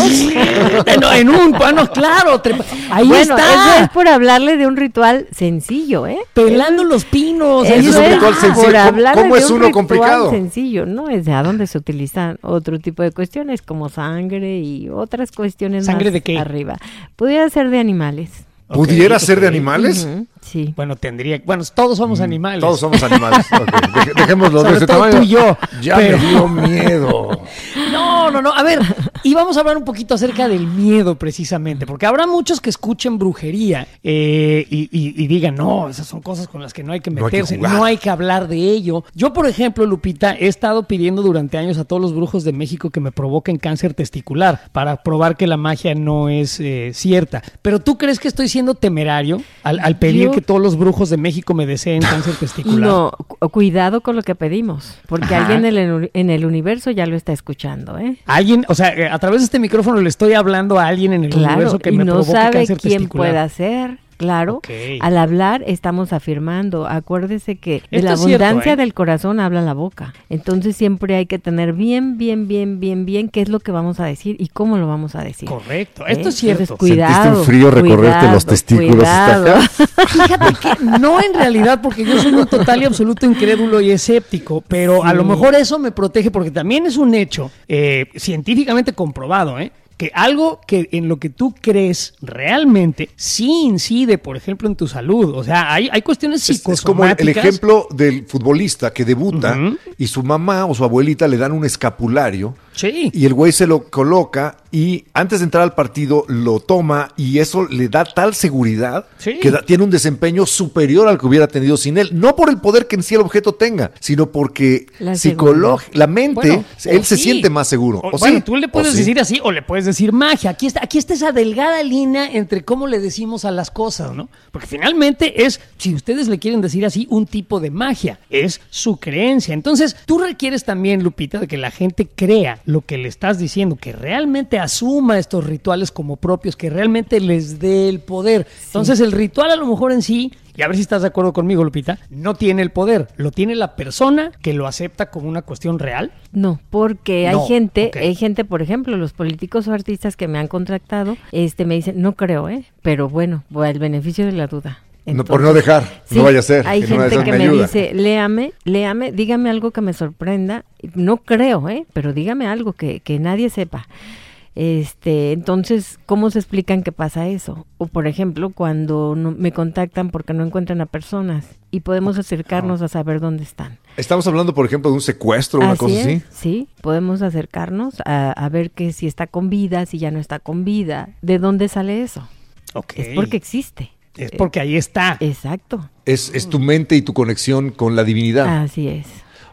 no, en un pano, claro. trepa- Ahí bueno, está. eso es por hablarle de un ritual sencillo, ¿eh? Pelando los pinos. Ahí es un ritual sencillo. por ¿Cómo- es un uno ritual complicado? sencillo, ¿no? Es de a donde se utilizan otro tipo de cuestiones como sangre y otras cuestiones ¿Sangre más de qué? arriba. Pudiera ser de animales. ¿Pudiera Ok, ser de animales? Ujú, sí. Bueno, tendría. Bueno, todos somos animales. Mm, Todos somos animales. Ok, deje- Dejémoslo de Sobre ese todo tamaño. tú y yo, Ya pero- me dio miedo. No, no, no. A ver, Y vamos a hablar un poquito acerca del miedo precisamente, porque habrá muchos que escuchen brujería eh, y, y- y digan, no, esas son cosas con las que no hay que No hay que meterse, no jugar". hay que, hablar de ello. Yo, por ejemplo, Lupita, he estado pidiendo durante años a todos los brujos de México que me provoquen cáncer testicular para probar que la magia no es eh, cierta. Pero tú crees que estoy siendo temerario al, al pedir Yo- que todos los brujos de México me deseen cáncer testicular. No, cu- cuidado con lo que pedimos, porque Ajá. alguien en el, en el universo ya lo está escuchando, ¿eh? Alguien, o sea, eh, a través de este micrófono le estoy hablando a alguien en el Claro, universo que y me no provoque sabe cáncer quién testicular. pueda ser. Claro, al hablar estamos afirmando. Acuérdese que de Esto la cierto, abundancia ¿eh? del corazón habla la boca. Entonces siempre hay que tener bien, bien, bien, bien, bien qué es lo que vamos a decir y cómo lo vamos a decir. Correcto, ¿eh? esto es cierto. Entonces, cuidado. ¿Sentiste un frío recorrerte los testículos cuidado. Fíjate que no en realidad, porque yo soy un total y absoluto incrédulo y escéptico, pero a lo mejor eso me protege porque también es un hecho eh, científicamente comprobado, ¿eh? Que algo que en lo que tú crees realmente sí incide, por ejemplo, en tu salud. O sea, hay, hay cuestiones Es, es como el, el psicosomáticas. ejemplo del futbolista que debuta y su mamá o su abuelita le dan un escapulario Sí. y el güey se lo coloca y antes de entrar al partido lo toma y eso le da tal seguridad Sí. que da- tiene un desempeño superior al que hubiera tenido sin él. No por el poder que en sí el objeto tenga, sino porque La la mente, Bueno, él se sí. siente más seguro. O- ¿O bueno, sí? tú le ¿O puedes sí? decir así o le puedes decir magia. Aquí está, aquí está esa delgada línea entre cómo le decimos a las cosas, ¿no? Porque finalmente es, si ustedes le quieren decir así, un tipo de magia. Es su creencia. Entonces, tú requieres también, Lupita, de que la gente crea lo que le estás diciendo, que realmente asuma estos rituales como propios, que realmente les dé el poder. Entonces, el ritual a lo mejor en sí y a ver si estás de acuerdo conmigo, Lupita, no tiene el poder, lo tiene la persona que lo acepta como una cuestión real. No, porque hay No, gente, hay gente, por ejemplo, los políticos o artistas que me han contratado, este me dicen, no creo, ¿eh? Pero bueno, voy al beneficio de la duda. No, por no dejar, no vaya a ser, Hay que gente que me me, ayuda. dice, léame, léame, dígame algo que me sorprenda. No creo, ¿eh? Pero dígame algo que, que nadie sepa. Este, entonces, ¿cómo se explican que pasa eso? O por ejemplo, cuando no- me contactan porque no encuentran a personas y podemos acercarnos a saber dónde están. Estamos hablando, por ejemplo, de un secuestro o una Así cosa es, así. Sí, podemos acercarnos a, a ver que si está con vida, si ya no está con vida. ¿De dónde sale eso? Ok. Es porque existe. Es porque ahí está. Exacto. Es, es tu mente y tu conexión con la divinidad. Así es.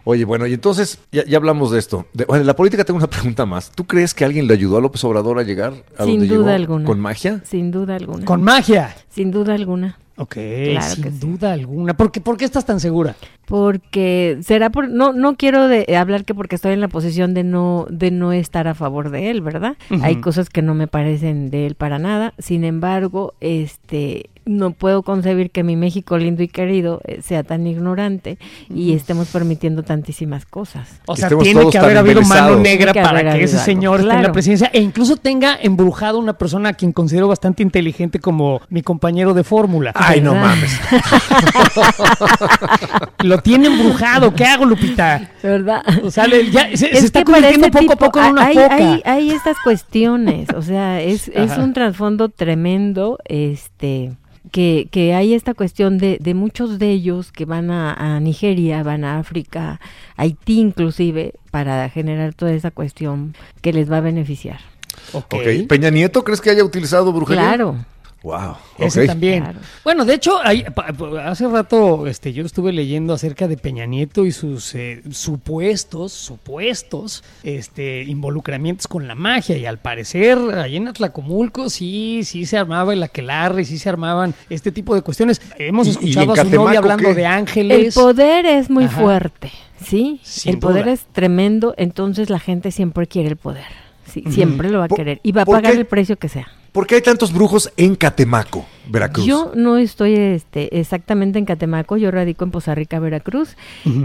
Oye, bueno, y entonces ya, ya hablamos de esto. De, bueno, en la política tengo una pregunta más. ¿Tú crees que alguien le ayudó a López Obrador a llegar a Sin donde duda llegó? alguna. ¿Con magia? Sin duda alguna. Con magia. Sin duda alguna. Ok, Claro sin que sí. duda alguna. ¿Por qué, por qué estás tan segura? Porque será por no no quiero de, hablar que porque estoy en la posición de no de no estar a favor de él, ¿verdad? Hay cosas que no me parecen de él para nada. Sin embargo, este no puedo concebir que mi México lindo y querido eh, sea tan ignorante y estemos permitiendo tantísimas cosas. O sea, estemos tiene que haber habido mano negra que para que ese señor esté en la claro. presidencia e incluso tenga embrujado una persona a quien considero bastante inteligente como mi compañero de fórmula. Ay, no mames. Lo tiene embrujado. ¿Qué hago, Lupita? ¿Verdad? O sea, le- ya se, se Es está convirtiendo poco a poco en una hay, foca. hay- hay estas cuestiones, o sea, es, es un trasfondo tremendo, este, que, que hay esta cuestión de, de muchos de ellos que van a, a Nigeria, van a África, Haití inclusive, para generar toda esa cuestión que les va a beneficiar. Ok. Ok. ¿Peña Nieto crees que haya utilizado brujería? Claro, Wow. Ese ok. también. Claro. Bueno, de hecho, hay- hace rato este, yo estuve leyendo acerca de Peña Nieto y sus eh, supuestos, supuestos este, involucramientos con la magia. Y al parecer, ahí en Atlacomulco sí, sí se armaba el aquelarre, sí se armaban este tipo de cuestiones. Hemos ¿Y- y escuchado a su novia hablando qué? de el ángeles. poder es muy Ajá. fuerte, ¿sí? Sin el poder duda. es tremendo, entonces la gente siempre quiere el poder, sí, siempre lo va a ¿Por- querer y va a pagar qué? el precio que sea. ¿Por qué hay tantos brujos en Catemaco, Veracruz? Yo no estoy este, exactamente en Catemaco, yo radico en Poza Rica, Veracruz.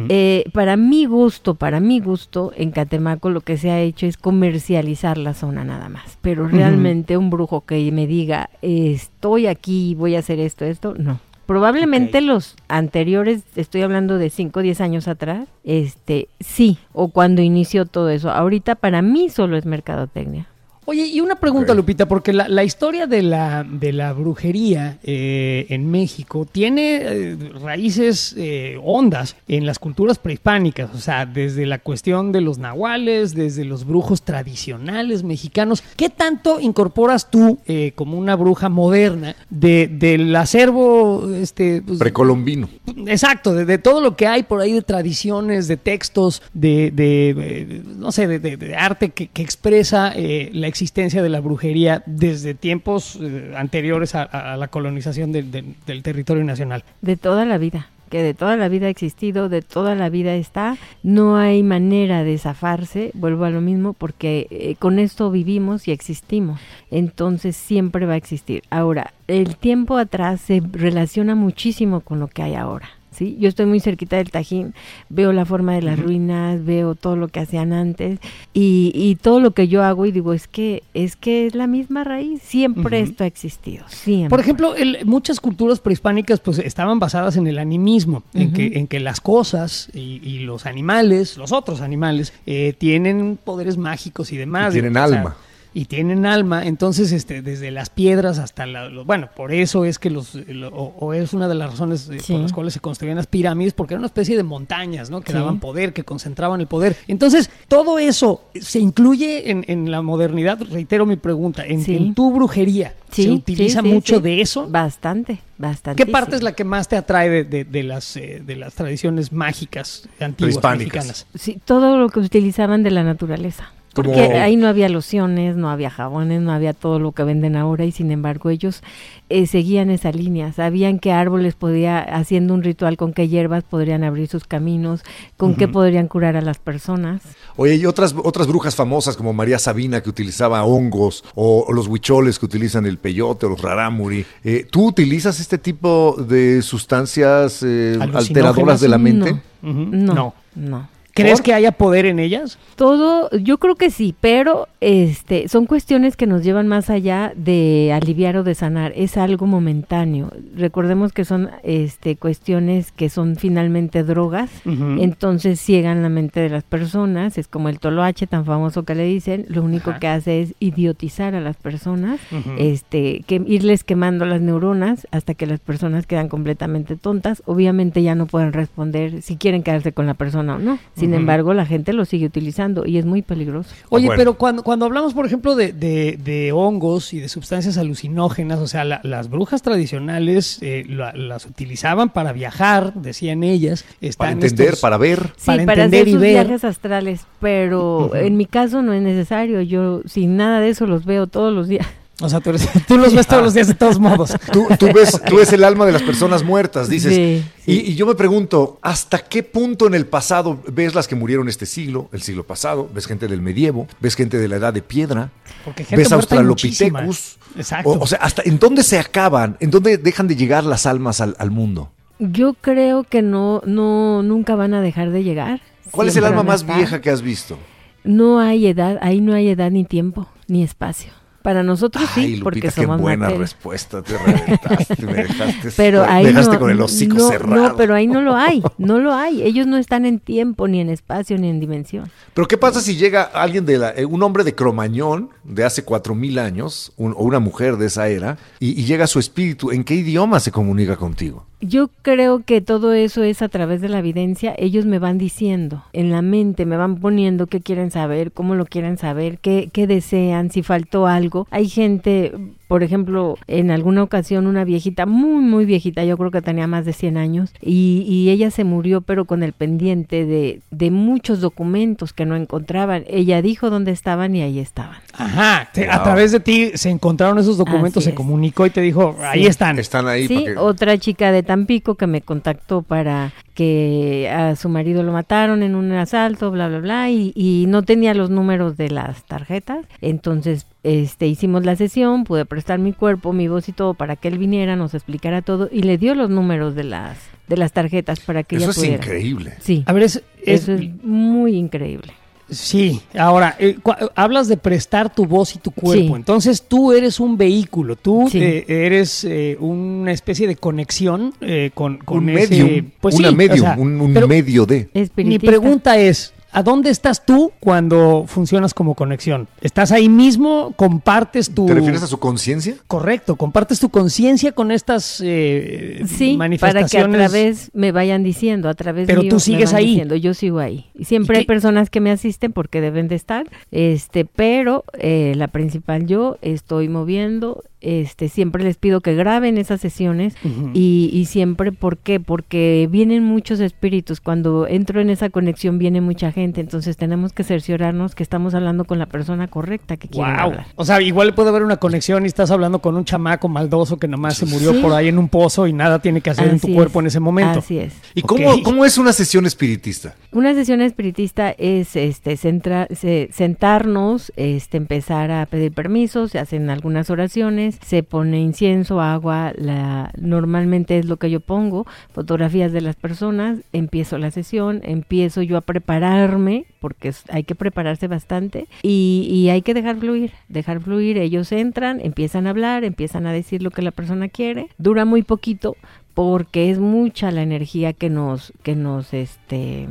Eh, para mi gusto, para mi gusto, en Catemaco lo que se ha hecho es comercializar la zona nada más. Pero realmente un brujo que me diga, eh, estoy aquí, voy a hacer esto, esto, no. Probablemente los anteriores, estoy hablando de 5 o 10 años atrás, este, sí, o cuando inició todo eso. Ahorita para mí solo es mercadotecnia. Oye, y una pregunta, Lupita, porque la, la historia de la, de la brujería eh, en México tiene eh, raíces eh, hondas en las culturas prehispánicas, o sea, desde la cuestión de los nahuales, desde los brujos tradicionales mexicanos. ¿Qué tanto incorporas tú eh, como una bruja moderna de, del acervo este, pues, Precolombino. Exacto, de, de todo lo que hay por ahí de tradiciones, de textos, de, de, no sé, de, arte que, que expresa la existencia de la brujería desde tiempos eh, anteriores a, la colonización del territorio nacional. De toda la vida, que de toda la vida ha existido, de toda la vida está. No hay manera de zafarse, vuelvo a lo mismo, porque eh, con esto vivimos y existimos. Entonces siempre va a existir. Ahora, el tiempo atrás se relaciona muchísimo con lo que hay ahora. ¿Sí? Yo estoy muy cerquita del Tajín, veo la forma de las ruinas, veo todo lo que hacían antes y, y todo lo que yo hago y digo, es que es que es la misma raíz, siempre esto ha existido, siempre. Por ejemplo, el- muchas culturas prehispánicas pues estaban basadas en el animismo, en, que, en que las cosas y, y los animales, los otros animales, eh, tienen poderes mágicos y demás. Y tienen O sea, alma. Y tienen alma, entonces este, desde las piedras hasta la, lo- bueno, por eso es que los, lo- o, o es una de las razones eh, Sí. por las cuales se construían las pirámides, porque era una especie de montañas, ¿no? Que Sí. daban poder, que concentraban el poder. Entonces, todo eso se incluye en, en la modernidad, reitero mi pregunta, en, Sí. en tu brujería. Sí, ¿Se utiliza sí, mucho sí. de eso? Bastante, bastante. ¿Qué parte es la que más te atrae de, de- de las, eh, de las tradiciones mágicas antiguas mexicanas? Sí, todo lo que utilizaban de la naturaleza. Como- Porque ahí no había lociones, no había jabones, no había todo lo que venden ahora y sin embargo ellos eh, seguían esa línea, sabían qué árboles podía, haciendo un ritual con qué hierbas podrían abrir sus caminos, con qué podrían curar a las personas. Oye, y otras, otras brujas famosas como María Sabina que utilizaba hongos, o, o los huicholes que utilizan el peyote, o los rarámuri. Eh, ¿Tú utilizas este tipo de sustancias eh, alteradoras de la mente? No, no, no. ¿Crees ¿Por? que haya poder en ellas? Todo, yo creo que sí, pero este son cuestiones que nos llevan más allá de aliviar o de sanar, es algo momentáneo. Recordemos que son este cuestiones que son finalmente drogas, entonces ciegan la mente de las personas, es como el toloache tan famoso que le dicen, lo único Ajá. que hace es idiotizar a las personas, este que irles quemando las neuronas hasta que las personas quedan completamente tontas, obviamente ya no pueden responder si quieren quedarse con la persona o no. Sin embargo, la gente lo sigue utilizando y es muy peligroso. Oye, Bueno. pero cuando, cuando hablamos, por ejemplo, de, de- de hongos y de sustancias alucinógenas, o sea, la- las brujas tradicionales eh, la- las utilizaban para viajar, decían ellas. Para entender, estos- para ver. Sí, Para para, entender hacer y sus ver. viajes astrales, pero en mi caso no es necesario. Yo sin nada de eso los veo todos los días. O sea, tú, eres- tú los ves todos los días de todos modos. Tú, tú ves, tú ves el alma de las personas muertas, dices. Sí, sí. Y, y yo me pregunto, ¿hasta qué punto en el pasado ves las que murieron este siglo, el siglo pasado? ¿Ves gente del medievo? ¿Ves gente de la edad de piedra? Porque gente ¿Ves australopithecus? Exacto. O, o sea, ¿hasta en dónde se acaban? ¿En dónde dejan de llegar las almas al, al mundo? Yo creo que no, no, nunca van a dejar de llegar. ¿Cuál es el alma más estar. vieja que has visto? No hay edad, ahí no hay edad ni tiempo ni espacio. Para nosotros Ay, sí, porque Lupita, qué somos buena materia. respuesta. Te reventaste, me dejaste, Pero ahí dejaste no, con el hocico no, cerrado. no, pero ahí no lo hay, no lo hay. Ellos no están en tiempo, ni en espacio, ni en dimensión. Pero ¿qué pasa si llega alguien de la, eh, un hombre de Cromañón de hace cuatro mil años, un- o una mujer de esa era, y, y llega su espíritu? ¿En qué idioma se comunica contigo? Yo creo que todo eso es a través de la evidencia. Ellos me van diciendo en la mente, me van poniendo qué quieren saber, cómo lo quieren saber, qué, qué desean, si faltó algo. Hay gente, por ejemplo, en alguna ocasión una viejita, muy, muy viejita, yo creo que tenía más de 100 años, y, y ella se murió, pero con el pendiente de, de muchos documentos que no encontraban. Ella dijo dónde estaban y ahí estaban. Ajá, te- a través de ti se encontraron esos documentos, Así se es. comunicó y te dijo, ahí Sí. están. Están ahí. Sí, que- otra chica de Tampico que me contactó para que a su marido lo mataron en un asalto, bla, bla, bla, y, y no tenía los números de las tarjetas. Entonces, este, hicimos la sesión, pude prestar mi cuerpo, mi voz y todo para que él viniera, nos explicara todo y le dio los números de las de las tarjetas para que Eso ella es pudiera. increíble. Sí, A ver, es, es- eso es muy increíble. Sí, ahora, eh, hablas de prestar tu voz y tu cuerpo, Sí. entonces tú eres un vehículo, tú Sí. eh, eres eh, una especie de conexión eh, con, con un ese- medium, pues una sí, o medium, sea, un, un pero medio de. Mi pregunta es, ¿A dónde estás tú cuando funcionas como conexión? ¿Estás ahí mismo? ¿Compartes tu... ¿Te refieres a su conciencia? Correcto, compartes tu conciencia con estas eh, Sí, para que a través me vayan diciendo, a través Pero mío tú me sigues van ahí. diciendo, yo sigo ahí. Y siempre ¿Y hay personas que me asisten porque deben de estar, este, pero eh, la principal yo estoy moviendo, este, siempre les pido que graben esas sesiones y, y siempre, ¿por qué? Porque vienen muchos espíritus, cuando entro en esa conexión viene mucha gente, entonces tenemos que cerciorarnos que estamos hablando con la persona correcta que quiere Wow. hablar. O sea, igual puede haber una conexión y estás hablando con un chamaco maldoso que nomás se murió Sí. por ahí en un pozo y nada tiene que hacer en tu cuerpo en ese momento. Así es. ¿Y cómo, cómo es una sesión espiritista? Una sesión espiritista es este centra- se- sentarnos, este empezar a pedir permisos, se hacen algunas oraciones, se pone incienso, agua, la normalmente es lo que yo pongo, fotografías de las personas, empiezo la sesión, empiezo yo a prepararme porque hay que prepararse bastante y, y hay que dejar fluir, dejar fluir, ellos entran, empiezan a hablar, empiezan a decir lo que la persona quiere, dura muy poquito porque es mucha la energía que nos que nos este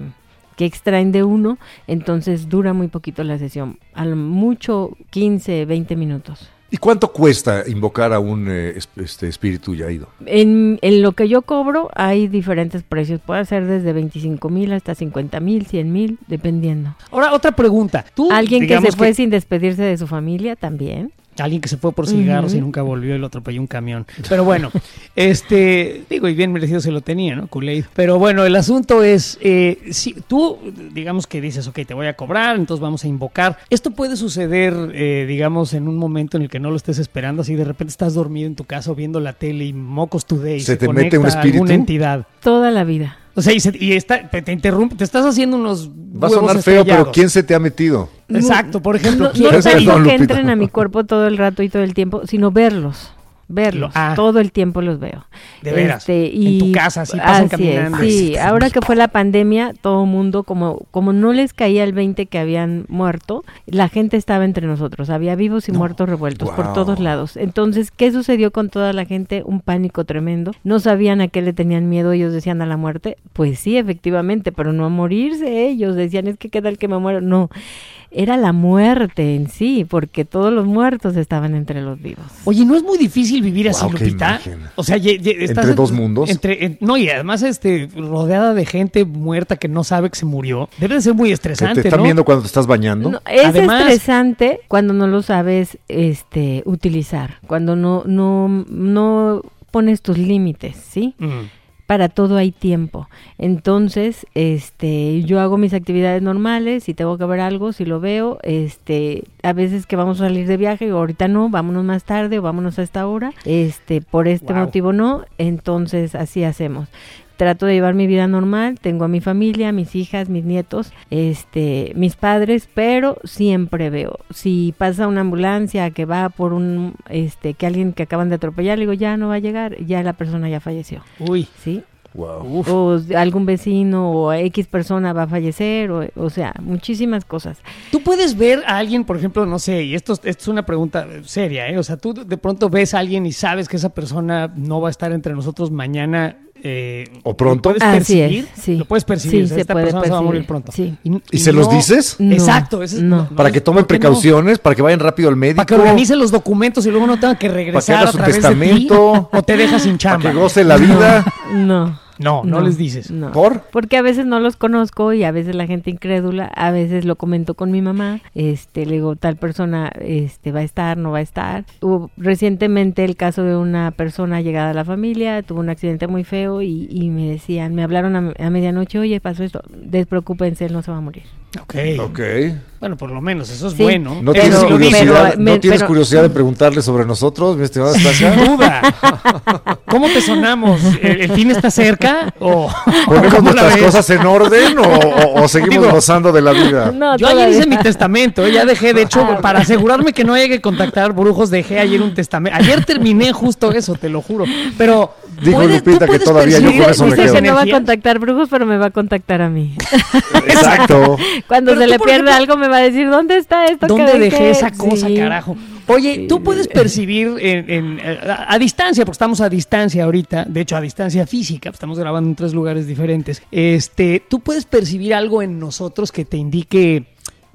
que extraen de uno, entonces dura muy poquito la sesión, al mucho 15, 20 minutos. ¿Y cuánto cuesta invocar a un eh, es- este espíritu ya ido? En, en lo que yo cobro hay diferentes precios, puede ser desde 25 mil hasta 50 mil, 100 mil, dependiendo. Ahora, otra pregunta. Tú, Alguien que se fue sin despedirse de su familia también. Alguien que se fue por cigarros y nunca volvió y lo atropelló un camión. Pero bueno, este, digo, y bien merecido se lo tenía, ¿no? Kool-Aid. Pero bueno, el asunto es, eh, si tú, digamos que dices, ok, te voy a cobrar, entonces vamos a invocar. Esto puede suceder, eh, digamos, en un momento en el que no lo estés esperando, así de repente estás dormido en tu casa o viendo la tele y mocos today. ¿Se te mete un conecta espíritu? alguna entidad. Toda la vida. O sea, y, se- y está, te, te interrumpe, te estás haciendo unos Va a sonar feo, pero. ¿quién se te ha metido? Exacto, por ejemplo, No, ¿quién? no ¿Quieres tanto perdón, que entren a mi cuerpo todo el rato y todo el tiempo, sino verlos. Verlos. Lo- ah. Todo el tiempo los veo. De veras. Este, En y tu casa, así pasan así es, caminando. sí, ahora que fue la pandemia, todo mundo, como, como no les caía el 20 que habían muerto, la gente estaba entre nosotros. Había vivos y muertos revueltos por todos lados. Entonces, ¿qué sucedió con toda la gente? Un pánico tremendo. No sabían a qué le tenían miedo, ellos decían a la muerte. Pues sí, efectivamente, pero no a morirse ellos. Decían, es que qué tal que me muero. No, era la muerte en sí, porque todos los muertos estaban entre los vivos. Oye, ¿no es muy difícil vivir así, Lupita? O sea, ye- ye- estás ¿Entre en- dos mundos? Entre, en- no, y además este, rodeada de gente muerta que no sabe que se murió. Debe de ser muy ¿Que estresante, te están ¿no? viendo cuando te estás bañando? No, es Además- estresante cuando no lo sabes este utilizar, cuando no no no pones tus límites, ¿sí? Mm. Para todo hay tiempo. Entonces, este, yo hago mis actividades normales, si tengo que ver algo, si lo veo, este, a veces que vamos a salir de viaje, o ahorita no, vámonos más tarde o vámonos a esta hora, este, por este Wow. motivo no, entonces así hacemos. Trato de llevar mi vida normal, tengo a mi familia, mis hijas, mis nietos, este, mis padres, pero siempre veo. Si pasa una ambulancia que va por un, este, que alguien que acaban de atropellar, le digo, ya no va a llegar, ya la persona ya falleció, Uy, ¿sí? Wow. o algún vecino o X persona va a fallecer, o, o sea, muchísimas cosas. Tú puedes ver a alguien, por ejemplo, no sé, y esto, esto es una pregunta seria, ¿eh? O sea, tú de pronto ves a alguien y sabes que esa persona no va a estar entre nosotros mañana. Eh, ¿O pronto? ¿Lo puedes Así es, percibir? sí. Lo puedes percibir. Sí, esta puede persona se va a morir pronto. sí. ¿Y se los dices? No, Exacto. ese es- no. Para que tomen precauciones, para que vayan rápido al médico. Para que organice los documentos y luego no tenga que regresar haga a su través de testamento. ti, o te deja sin Para chamba. que goce la vida. No. No, no, les dices. no. ¿Por? Porque a veces no los conozco y a veces la gente incrédula, a veces lo comento con mi mamá, este, le digo, tal persona este, va a estar, no va a estar. Hubo recientemente el caso de una persona llegada a la familia, tuvo un accidente muy feo y, y me decían, me hablaron a, a medianoche, oye, pasó esto, despreocúpense, él no se va a morir. Ok. Ok. Bueno, por lo menos, eso es Sí. bueno. ¿No Pero- tienes, curiosidad, pero- ¿no me- tienes pero- curiosidad de preguntarle sobre nosotros, mi estimada Sin duda. ¿Cómo te sonamos? ¿El, el fin está cerca? ¿O ¿Ponemos nuestras cosas en orden o, o- o seguimos Digo, gozando de la vida? No, Yo ayer hice mi testamento, ¿eh? ya dejé, de hecho, Ah. para asegurarme que no haya que contactar brujos, dejé ayer un testamento. Ayer terminé justo eso, te lo juro. Pero Dijo puede- Lupita tú que puedes todavía yo con eso me Dice quedo. que no va a contactar brujos, pero me va a contactar a mí. Exacto. Cuando Pero se le por pierde ejemplo, algo me va a decir, ¿dónde está esto? que ¿Dónde dejé esa cosa, Sí. carajo? Oye, Sí, tú puedes percibir en, en, a, a distancia, porque estamos a distancia ahorita, de hecho a distancia física, estamos grabando en tres lugares diferentes. Este, tú puedes percibir algo en nosotros que te indique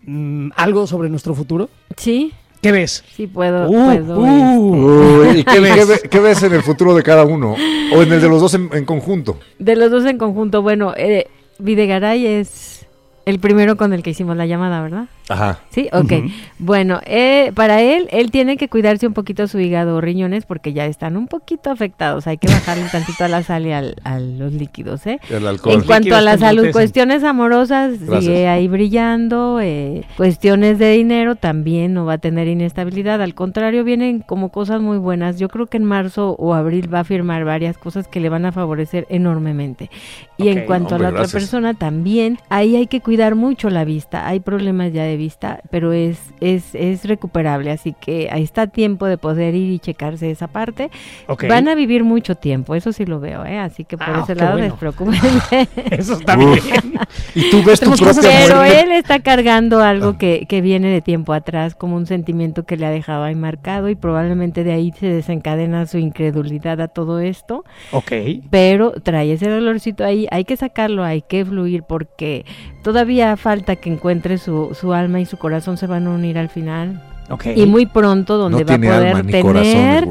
mm, algo sobre nuestro futuro. Sí, ¿Qué ves? sí puedo. Uh, puedo uh. Uy, ¿y qué, qué ve- qué ves en el futuro de cada uno? ¿O en el de los dos en, en conjunto? De los dos en conjunto, bueno, eh, Videgaray es el primero con el que hicimos la llamada, ¿verdad? Ajá. Sí, ok. Bueno, eh, para él, él tiene que cuidarse un poquito su hígado o riñones porque ya están un poquito afectados. Hay que bajarle tantito a la sal y al- a los líquidos, ¿eh? El En alcohol. cuanto a la salud, cuestiones amorosas Gracias. sigue ahí brillando, eh, cuestiones de dinero también no va a tener inestabilidad, al contrario vienen como cosas muy buenas. Yo creo que en marzo o abril va a firmar varias cosas que le van a favorecer enormemente. Y en cuanto Hombre, a la gracias. otra persona también, ahí hay que cuidar mucho la vista. Hay problemas ya de vista, pero es es es recuperable, así que ahí está tiempo de poder ir y checarse esa parte. Ok. Van a vivir mucho tiempo, eso sí lo veo, ¿eh? Así que por Ah, ese lado bueno. despreocúpense. Eso está bien. Y tú ves tu Tenemos propia cosas que Pero muerte. él está cargando Ah. algo que, que viene de tiempo atrás, como un sentimiento que le ha dejado ahí marcado y probablemente de ahí se desencadena su incredulidad a todo esto, Ok. pero trae ese dolorcito ahí, hay que sacarlo, hay que fluir porque todavía falta que encuentre su, su alma y su corazón se van a unir al final Ok. y muy pronto donde No va a poder alma ni corazón, tener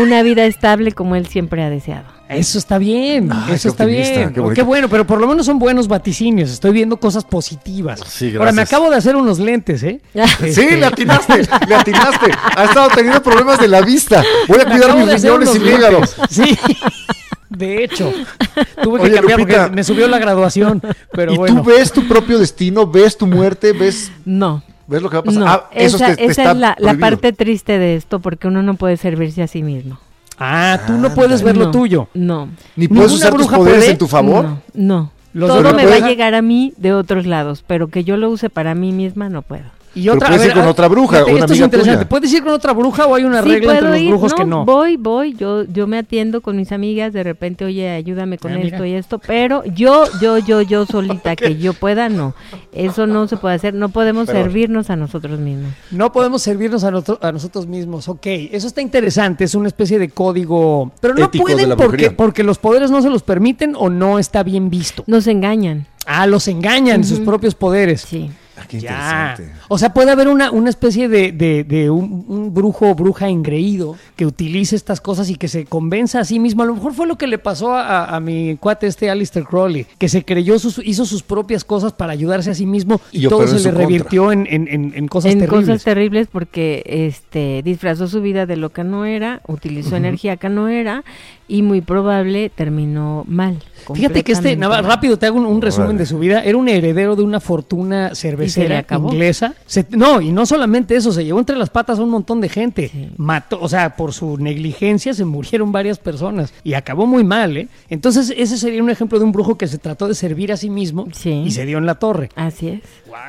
una vida estable como él siempre ha deseado. Eso está bien, Ay, eso está bien. qué Qué, bonito. bueno, pero por lo menos son buenos vaticinios. Estoy viendo cosas positivas. Sí, Ahora me acabo de hacer unos lentes, ¿eh? Sí, le atinaste, le atinaste. Ha estado teniendo problemas de la vista. Voy a me cuidar mis riñones y mi hígado. Sí. De hecho, tuve que Oye, cambiar Lupita. porque me subió la graduación. Pero ¿Y bueno. tú ves tu propio destino? ¿Ves tu muerte? ¿Ves, No, ves lo que va a pasar? no, Ah, eso esa, te- te esa está es la, parte triste de esto porque uno no puede servirse a sí mismo. Ah, tú no puedes ver lo tuyo. No. ¿Ni puedes ¿Ninguna usar tus poderes puede? en tu favor? No, no. Todo me va a llegar a mí de otros lados, pero que yo lo use para mí misma no puedo. Y Pero otra, puedes a ir con ah, otra bruja, fíjate, una esto es amiga interesante. tuya. ¿Puedes ir con otra bruja o hay una Sí, regla entre los ir, brujos que no? Voy, voy, yo, yo me atiendo con mis amigas, de repente, oye, ayúdame con mira. esto y esto, pero yo, yo, yo, yo solita, que yo pueda, no. Eso no se puede hacer, no podemos Pero- servirnos a nosotros mismos. No podemos servirnos a, nosotros- a nosotros mismos. Ok, eso está interesante, es una especie de código. Pero no Ético de pueden porque, porque los poderes no se los permiten o no está bien visto. Nos engañan, Ah, los engañan sus propios poderes. sí. Ah, qué Ya. interesante. O sea, puede haber una, una especie de, de- de un, un brujo o bruja engreído que utilice estas cosas y que se convenza a sí mismo. A lo mejor fue lo que le pasó a, a mi cuate este Alistair Crowley, que se creyó, sus, hizo sus propias cosas para ayudarse a sí mismo y, Y todo en se le revirtió en, en- en- en cosas en terribles. cosas terribles porque este disfrazó su vida de lo que no era, utilizó energía que no era y muy probable terminó mal. Fíjate que este, nada, rápido te hago un, un resumen de su vida. Era un heredero de una fortuna cervecera acabó? inglesa. Se- no, y no solamente eso, se llevó entre las patas a un montón de gente. Sí. Mató, o sea, por su negligencia se murieron varias personas y acabó muy mal, ¿eh? Entonces, ese sería un ejemplo de un brujo que se trató de servir a sí mismo Sí. y se dio en la torre. Así es.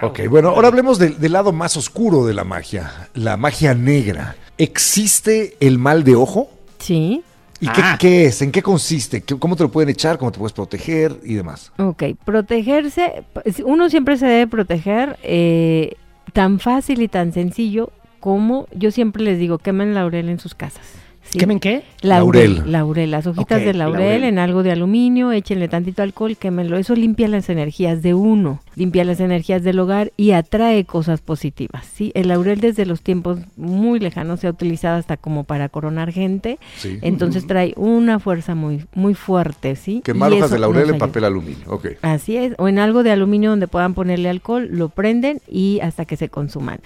Ok, bueno, ahora hablemos del, del lado más oscuro de la magia, la magia negra. ¿Existe el mal de ojo? Sí. ¿Y Ah. qué, qué es? ¿En qué consiste? ¿Qué- ¿Cómo te lo pueden echar? ¿Cómo te puedes proteger? Y demás. Ok, protegerse, pues, uno siempre se debe proteger eh, tan fácil y tan sencillo como yo siempre les digo, quemen laurel en sus casas. ¿Sí? ¿Quemen qué? Laurel, Laurel. laurel, las hojitas de laurel, laurel. en algo de aluminio, échenle tantito alcohol, quémenlo. Eso limpia las energías de uno, limpia las energías del hogar y atrae cosas positivas. ¿sí? El laurel desde los tiempos muy lejanos se ha utilizado hasta como para coronar gente, Sí. entonces trae una fuerza muy, muy fuerte. ¿sí? Quemar hojas de laurel en papel aluminio. Ok. Así es, o en algo de aluminio donde puedan ponerle alcohol, lo prenden y hasta que se consuman.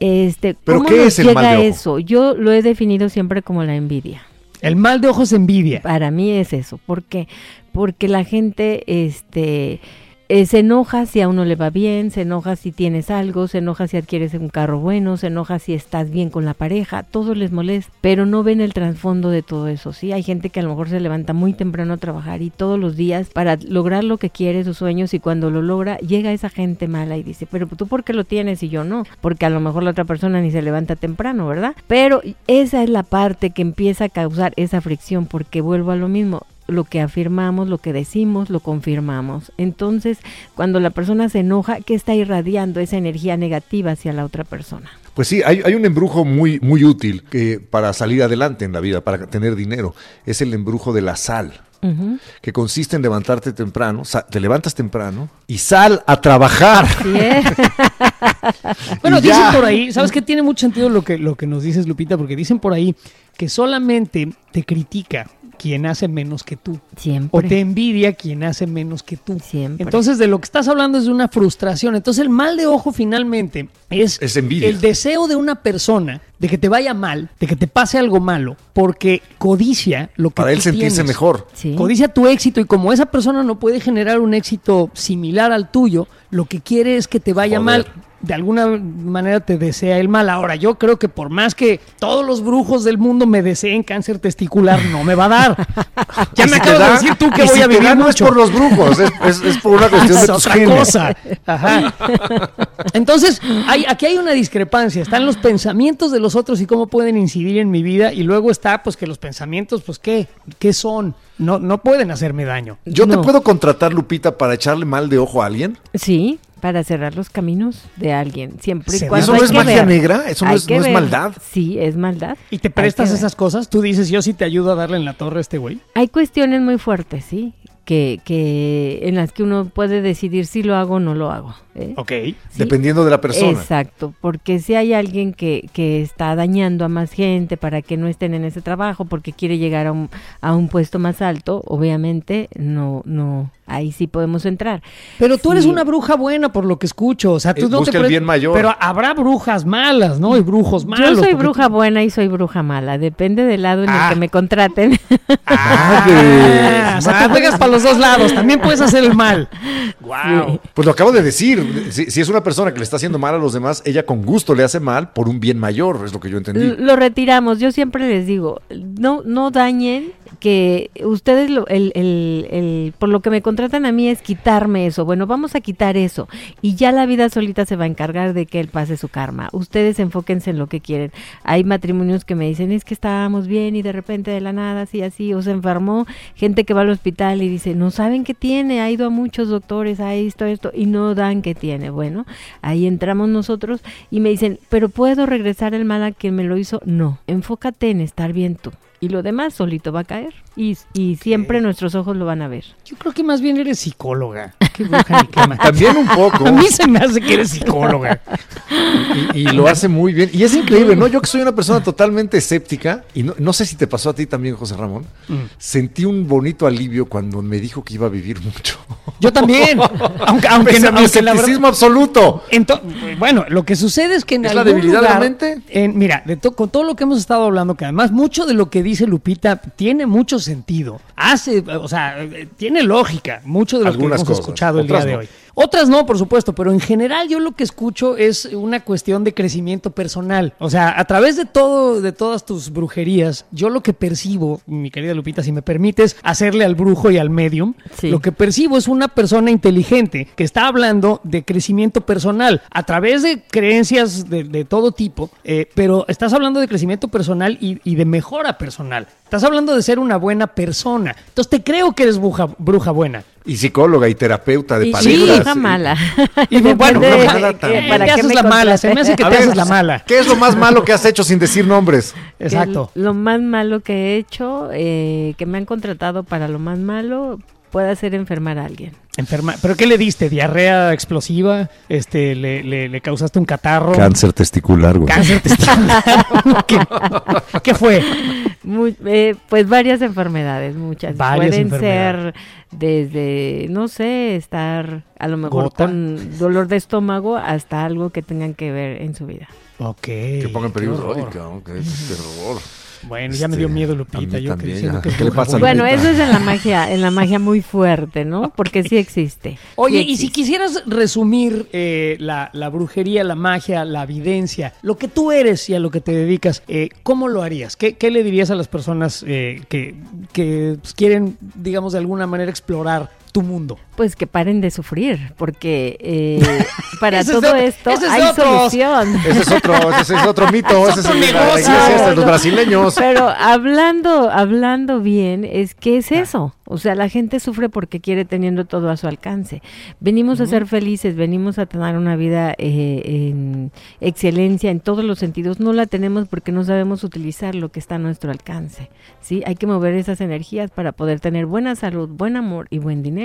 Este, ¿Pero ¿Cómo qué nos es el llega mal de ojo? eso? Yo lo he definido siempre como la envidia. El mal de ojo es envidia. Para mí es eso. ¿Por qué? Porque la gente este, eh, se enoja si a uno le va bien, se enoja si tienes algo, se enoja si adquieres un carro bueno, se enoja si estás bien con la pareja, todo les molesta, pero no ven el trasfondo de todo eso. Sí, hay gente que a lo mejor se levanta muy temprano a trabajar y todos los días para lograr lo que quiere, sus sueños, y cuando lo logra, llega esa gente mala y dice, pero tú por qué lo tienes y yo no, porque a lo mejor la otra persona ni se levanta temprano, ¿verdad? Pero esa es la parte que empieza a causar esa fricción, porque vuelvo a lo mismo lo que afirmamos, lo que decimos, lo confirmamos. Entonces, cuando la persona se enoja, ¿qué está irradiando esa energía negativa hacia la otra persona? Pues sí, hay, hay un embrujo muy, muy útil que, para salir adelante en la vida, para tener dinero. Es el embrujo de la sal. Que consiste en levantarte temprano, te levantas temprano y sal a trabajar. Sí, ¿eh? Bueno, Y dicen ya. por ahí, ¿sabes qué? Tiene mucho sentido lo que, lo que nos dices, Lupita, porque dicen por ahí que solamente te critica quien hace menos que tú. Siempre. O te envidia quien hace menos que tú. Siempre. Entonces, de lo que estás hablando es de una frustración. Entonces, el mal de ojo finalmente es, Es envidia. el deseo de una persona de que te vaya mal, de que te pase algo malo, porque codicia lo que Para él sentirse tienes. mejor. Sí. Codicia tu éxito y como esa persona no puede generar un éxito similar al tuyo, lo que quiere es que te vaya Joder. mal. De alguna manera te desea el mal. Ahora, yo creo que por más que todos los brujos del mundo me deseen cáncer testicular, no me va a dar. Ya me si acabas de decir tú que voy si a te vivir da, no es por los brujos, es, es- es por una cuestión de Es tus otra genes. cosa. Ajá. Entonces, hay, aquí hay una discrepancia. Están los pensamientos de los otros y cómo pueden incidir en mi vida. Y luego está, pues, que los pensamientos, pues, ¿qué? ¿Qué son? No, no pueden hacerme daño. ¿Yo te puedo contratar, Lupita, para echarle mal de ojo a alguien? Sí, para cerrar los caminos de alguien. Siempre y ¿Eso cuando no hay es que magia ver. negra? ¿Eso no Hay es- que no es ver. maldad? Sí, es maldad. ¿Y te prestas esas cosas? Tú dices, yo sí te ayudo a darle en la torre a este güey. Hay cuestiones muy fuertes, sí, que, que en las que uno puede decidir si lo hago o no lo hago. ¿eh? Ok. Sí. Dependiendo de la persona. Exacto, porque si hay alguien que, que está dañando a más gente para que no estén en ese trabajo, porque quiere llegar a un, a un puesto más alto, obviamente no, no, ahí sí podemos entrar. Pero tú eres una bruja buena por lo que escucho. O sea, tú Eh, no busca te el bien mayor. Pero habrá brujas malas, ¿no? Y brujos malos. Yo soy porque bruja tú- buena y soy bruja mala, depende del lado en Ah. el que me contraten. Ah, o sea, te juegas para los dos lados. También puedes hacer el mal. Wow. Pues lo acabo de decir. Si, si es una persona que le está haciendo mal a los demás, ella con gusto le hace mal por un bien mayor, es lo que yo entendí. L- Lo retiramos. Yo siempre les digo, no, no dañen que ustedes lo, el, el, el- por lo que me contratan a mí es quitarme eso. Bueno, vamos a quitar eso y ya la vida solita se va a encargar de que él pase su karma. Ustedes enfóquense en lo que quieren. Hay matrimonios que me dicen es que estábamos bien y de repente de la nada así así o se enfermó. Gente que va al hospital y dice no saben qué tiene. Ha ido a muchos doctores, ha esto esto y no dan qué tiene. Bueno, ahí entramos nosotros y me dicen pero puedo regresar el mal a quien me lo hizo. No, enfócate en estar bien tú. Y lo demás solito va a caer. Y, y siempre nuestros ojos lo van a ver. Yo creo que más bien eres psicóloga. Qué bruja ni También un poco. A mí se me hace que eres psicóloga. Y, y lo hace muy bien. Y es increíble, ¿no? Yo que soy una persona totalmente escéptica, y no, no sé si te pasó a ti también, José Ramón, Mm. sentí un bonito alivio cuando me dijo que iba a vivir mucho. Yo también. Aunque, aunque, Pese no- a mi aunque la verdad- escepticismo absoluto. Bueno, lo que sucede es que en ¿Es la algún debilidad de la lugar- mente? en- mira, de to- con todo lo que hemos estado hablando, que además mucho de lo que dice Lupita tiene mucho sentido. Hace, o sea, eh, tiene lógica, mucho de lo Algunas que hemos cosas, escuchado el día de no. hoy. Otras no, por supuesto, pero en general yo lo que escucho es una cuestión de crecimiento personal. O sea, a través de todo, de todas tus brujerías, yo lo que percibo, mi querida Lupita, si me permites hacerle al brujo y al medium, Sí. lo que percibo es una persona inteligente que está hablando de crecimiento personal a través de creencias de, de todo tipo, eh, pero estás hablando de crecimiento personal y, y de mejora personal. Estás hablando de ser una buena persona. Entonces te creo que eres bruja, bruja buena. Y psicóloga y terapeuta de parejas. sí, bruja mala. Y bueno, de- mala también. para qué haces me la mala, se me hace que A te ver, haces la mala. ¿Qué es lo más malo que has hecho sin decir nombres? Exacto. Lo más malo que he hecho, eh, que me han contratado para lo más malo, puede hacer enfermar a alguien. Enferma. ¿Pero qué le diste? ¿Diarrea explosiva? Este, le, le- le causaste un catarro? testicular, güey. Cáncer testicular. ¿Qué, qué fue? Muy- eh, pues varias enfermedades, muchas. Varias Pueden enfermedades. ser desde, no sé, estar a lo mejor Gota. con dolor de estómago hasta algo que tengan que ver en su vida. Ok. Que ponga en qué peligro. horror. Ay, cabrón, qué terror. Bueno, ya me dio Este, miedo Lupita. Yo también, que es ¿Qué le pasa. Bueno, eso es en la magia, en la magia muy fuerte, ¿no? Porque sí existe. Oye, Sí y si existe. quisieras resumir eh, la, la brujería, la magia, la evidencia, lo que tú eres y a lo que te dedicas, eh, ¿cómo lo harías? ¿Qué, qué le dirías a las personas eh, que, que pues, quieren, digamos, de alguna manera explorar tu mundo? Pues que paren de sufrir, porque eh, para Ese es todo esto es hay otros. solución. Ese es otro, ese es otro mito, ese es otro el de los brasileños. Pero hablando, hablando bien, es que es eso. O sea, la gente sufre porque quiere teniendo todo a su alcance. Venimos a ser felices, venimos a tener una vida eh, en excelencia en todos los sentidos. No la tenemos porque no sabemos utilizar lo que está a nuestro alcance. ¿sí? Hay que mover esas energías para poder tener buena salud, buen amor y buen dinero.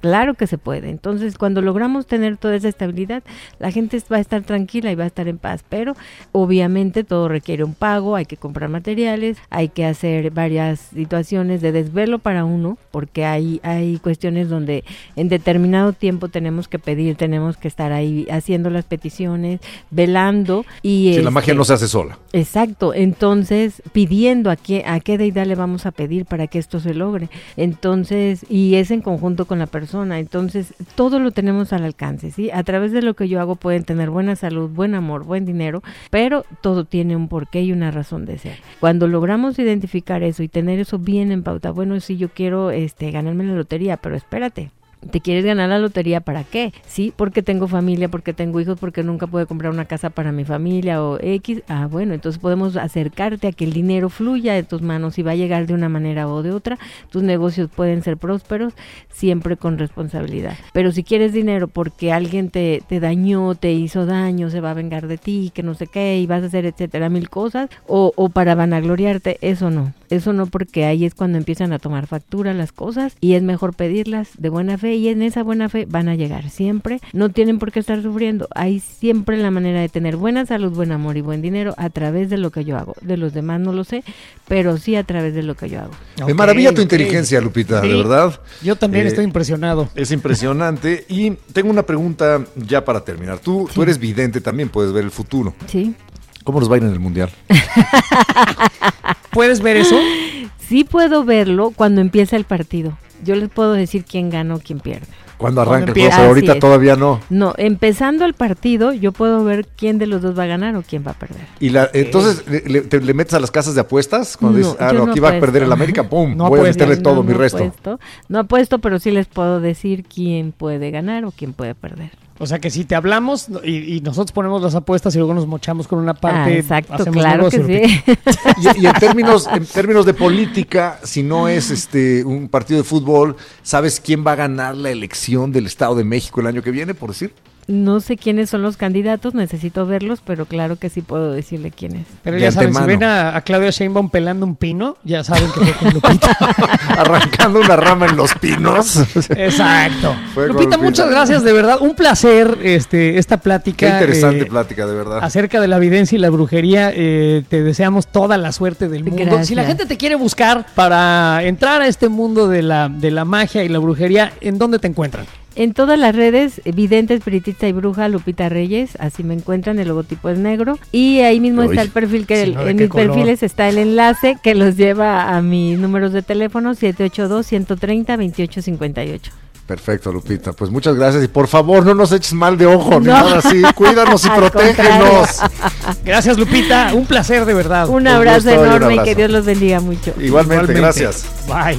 Claro que se puede. Entonces, cuando logramos tener toda esa estabilidad, la gente va a estar tranquila y va a estar en paz. Pero obviamente todo requiere un pago, hay que comprar materiales, hay que hacer varias situaciones de desvelo para uno, porque hay, hay cuestiones donde en determinado tiempo tenemos que pedir, tenemos que estar ahí haciendo las peticiones, velando y Si la magia este, no se hace sola. Exacto, entonces pidiendo a qué, a qué deidad le vamos a pedir para que esto se logre. Entonces, y es en conjunto con la persona, entonces todo lo tenemos al alcance, ¿sí? A través de lo que yo hago pueden tener buena salud, buen amor, buen dinero, pero todo tiene un porqué y una razón de ser. Cuando logramos identificar eso y tener eso bien en pauta, bueno, sí, yo quiero este ganarme la lotería, pero espérate, ¿Te quieres ganar la lotería para qué? Sí, porque tengo familia, porque tengo hijos, porque nunca puedo comprar una casa para mi familia o X. Ah, bueno, entonces podemos acercarte a que el dinero fluya de tus manos y va a llegar de una manera o de otra. Tus negocios pueden ser prósperos siempre con responsabilidad. Pero si quieres dinero porque alguien te, te dañó, te hizo daño, se va a vengar de ti, que no sé qué, y vas a hacer etcétera, mil cosas, o, o para vanagloriarte, eso no. Eso no, porque ahí es cuando empiezan a tomar factura las cosas y es mejor pedirlas de buena fe y en esa buena fe van a llegar siempre. No tienen por qué estar sufriendo. Hay siempre la manera de tener buena salud, buen amor y buen dinero a través de lo que yo hago. De los demás no lo sé, pero sí a través de lo que yo hago. Me maravilla tu inteligencia, Lupita, Sí. de verdad. Yo también Eh, estoy impresionado. Es impresionante. Y tengo una pregunta ya para terminar. Tú, tú eres vidente también, puedes ver el futuro. ¿Sí? ¿Cómo nos va a ir en el mundial? ¿Puedes ver eso? Sí puedo verlo cuando empieza el partido. Yo les puedo decir quién gana o quién pierde. Cuando arranca el juego, ahorita es. todavía no. No, empezando el partido, yo puedo ver quién de los dos va a ganar o quién va a perder. Y la, entonces, le, le- te- le metes a las casas de apuestas? Cuando No, dices, ah, no, no aquí va a perder el América, ¡pum! No voy a meterle todo No, mi no resto. apuesto. no apuesto, pero sí les puedo decir quién puede ganar o quién puede perder. O sea que si te hablamos y, y nosotros ponemos las apuestas y luego nos mochamos con una parte. Ah, exacto, hacemos claro que negocio, sí. Y, y en términos en términos de política, si no es este un partido de fútbol, ¿sabes quién va a ganar la elección del Estado de México el año que viene, por decir? No sé quiénes son los candidatos, necesito verlos, pero claro que sí puedo decirle quién es. Pero ya saben, si ven a, a Claudia Sheinbaum pelando un pino, ya saben que fue con Lupita. Arrancando una rama en los pinos. Exacto. Fue Lupita, Lupita. muchas gracias, de verdad. Un placer este, esta plática. Qué interesante eh, plática, de verdad. acerca de la evidencia y la brujería. eh, te deseamos toda la suerte del mundo. Gracias. Si la gente te quiere buscar para entrar a este mundo de la, de la magia y la brujería, ¿en dónde te encuentran? En todas las redes, Vidente, Espiritista y Bruja, Lupita Reyes, así me encuentran, el logotipo es negro. Y ahí mismo Uy. está el perfil, que Sí, el- ¿no? ¿De en mis color? perfiles está el enlace que los lleva a mis números de teléfono 782-130-2858. Perfecto, Lupita. Pues muchas gracias y por favor no nos eches mal de ojo ni nada así. Cuídanos y protégenos. Gracias, Lupita. Un placer, de verdad. Un Un abrazo gusto y un enorme y que Dios los bendiga mucho. Igualmente, gracias. Bye.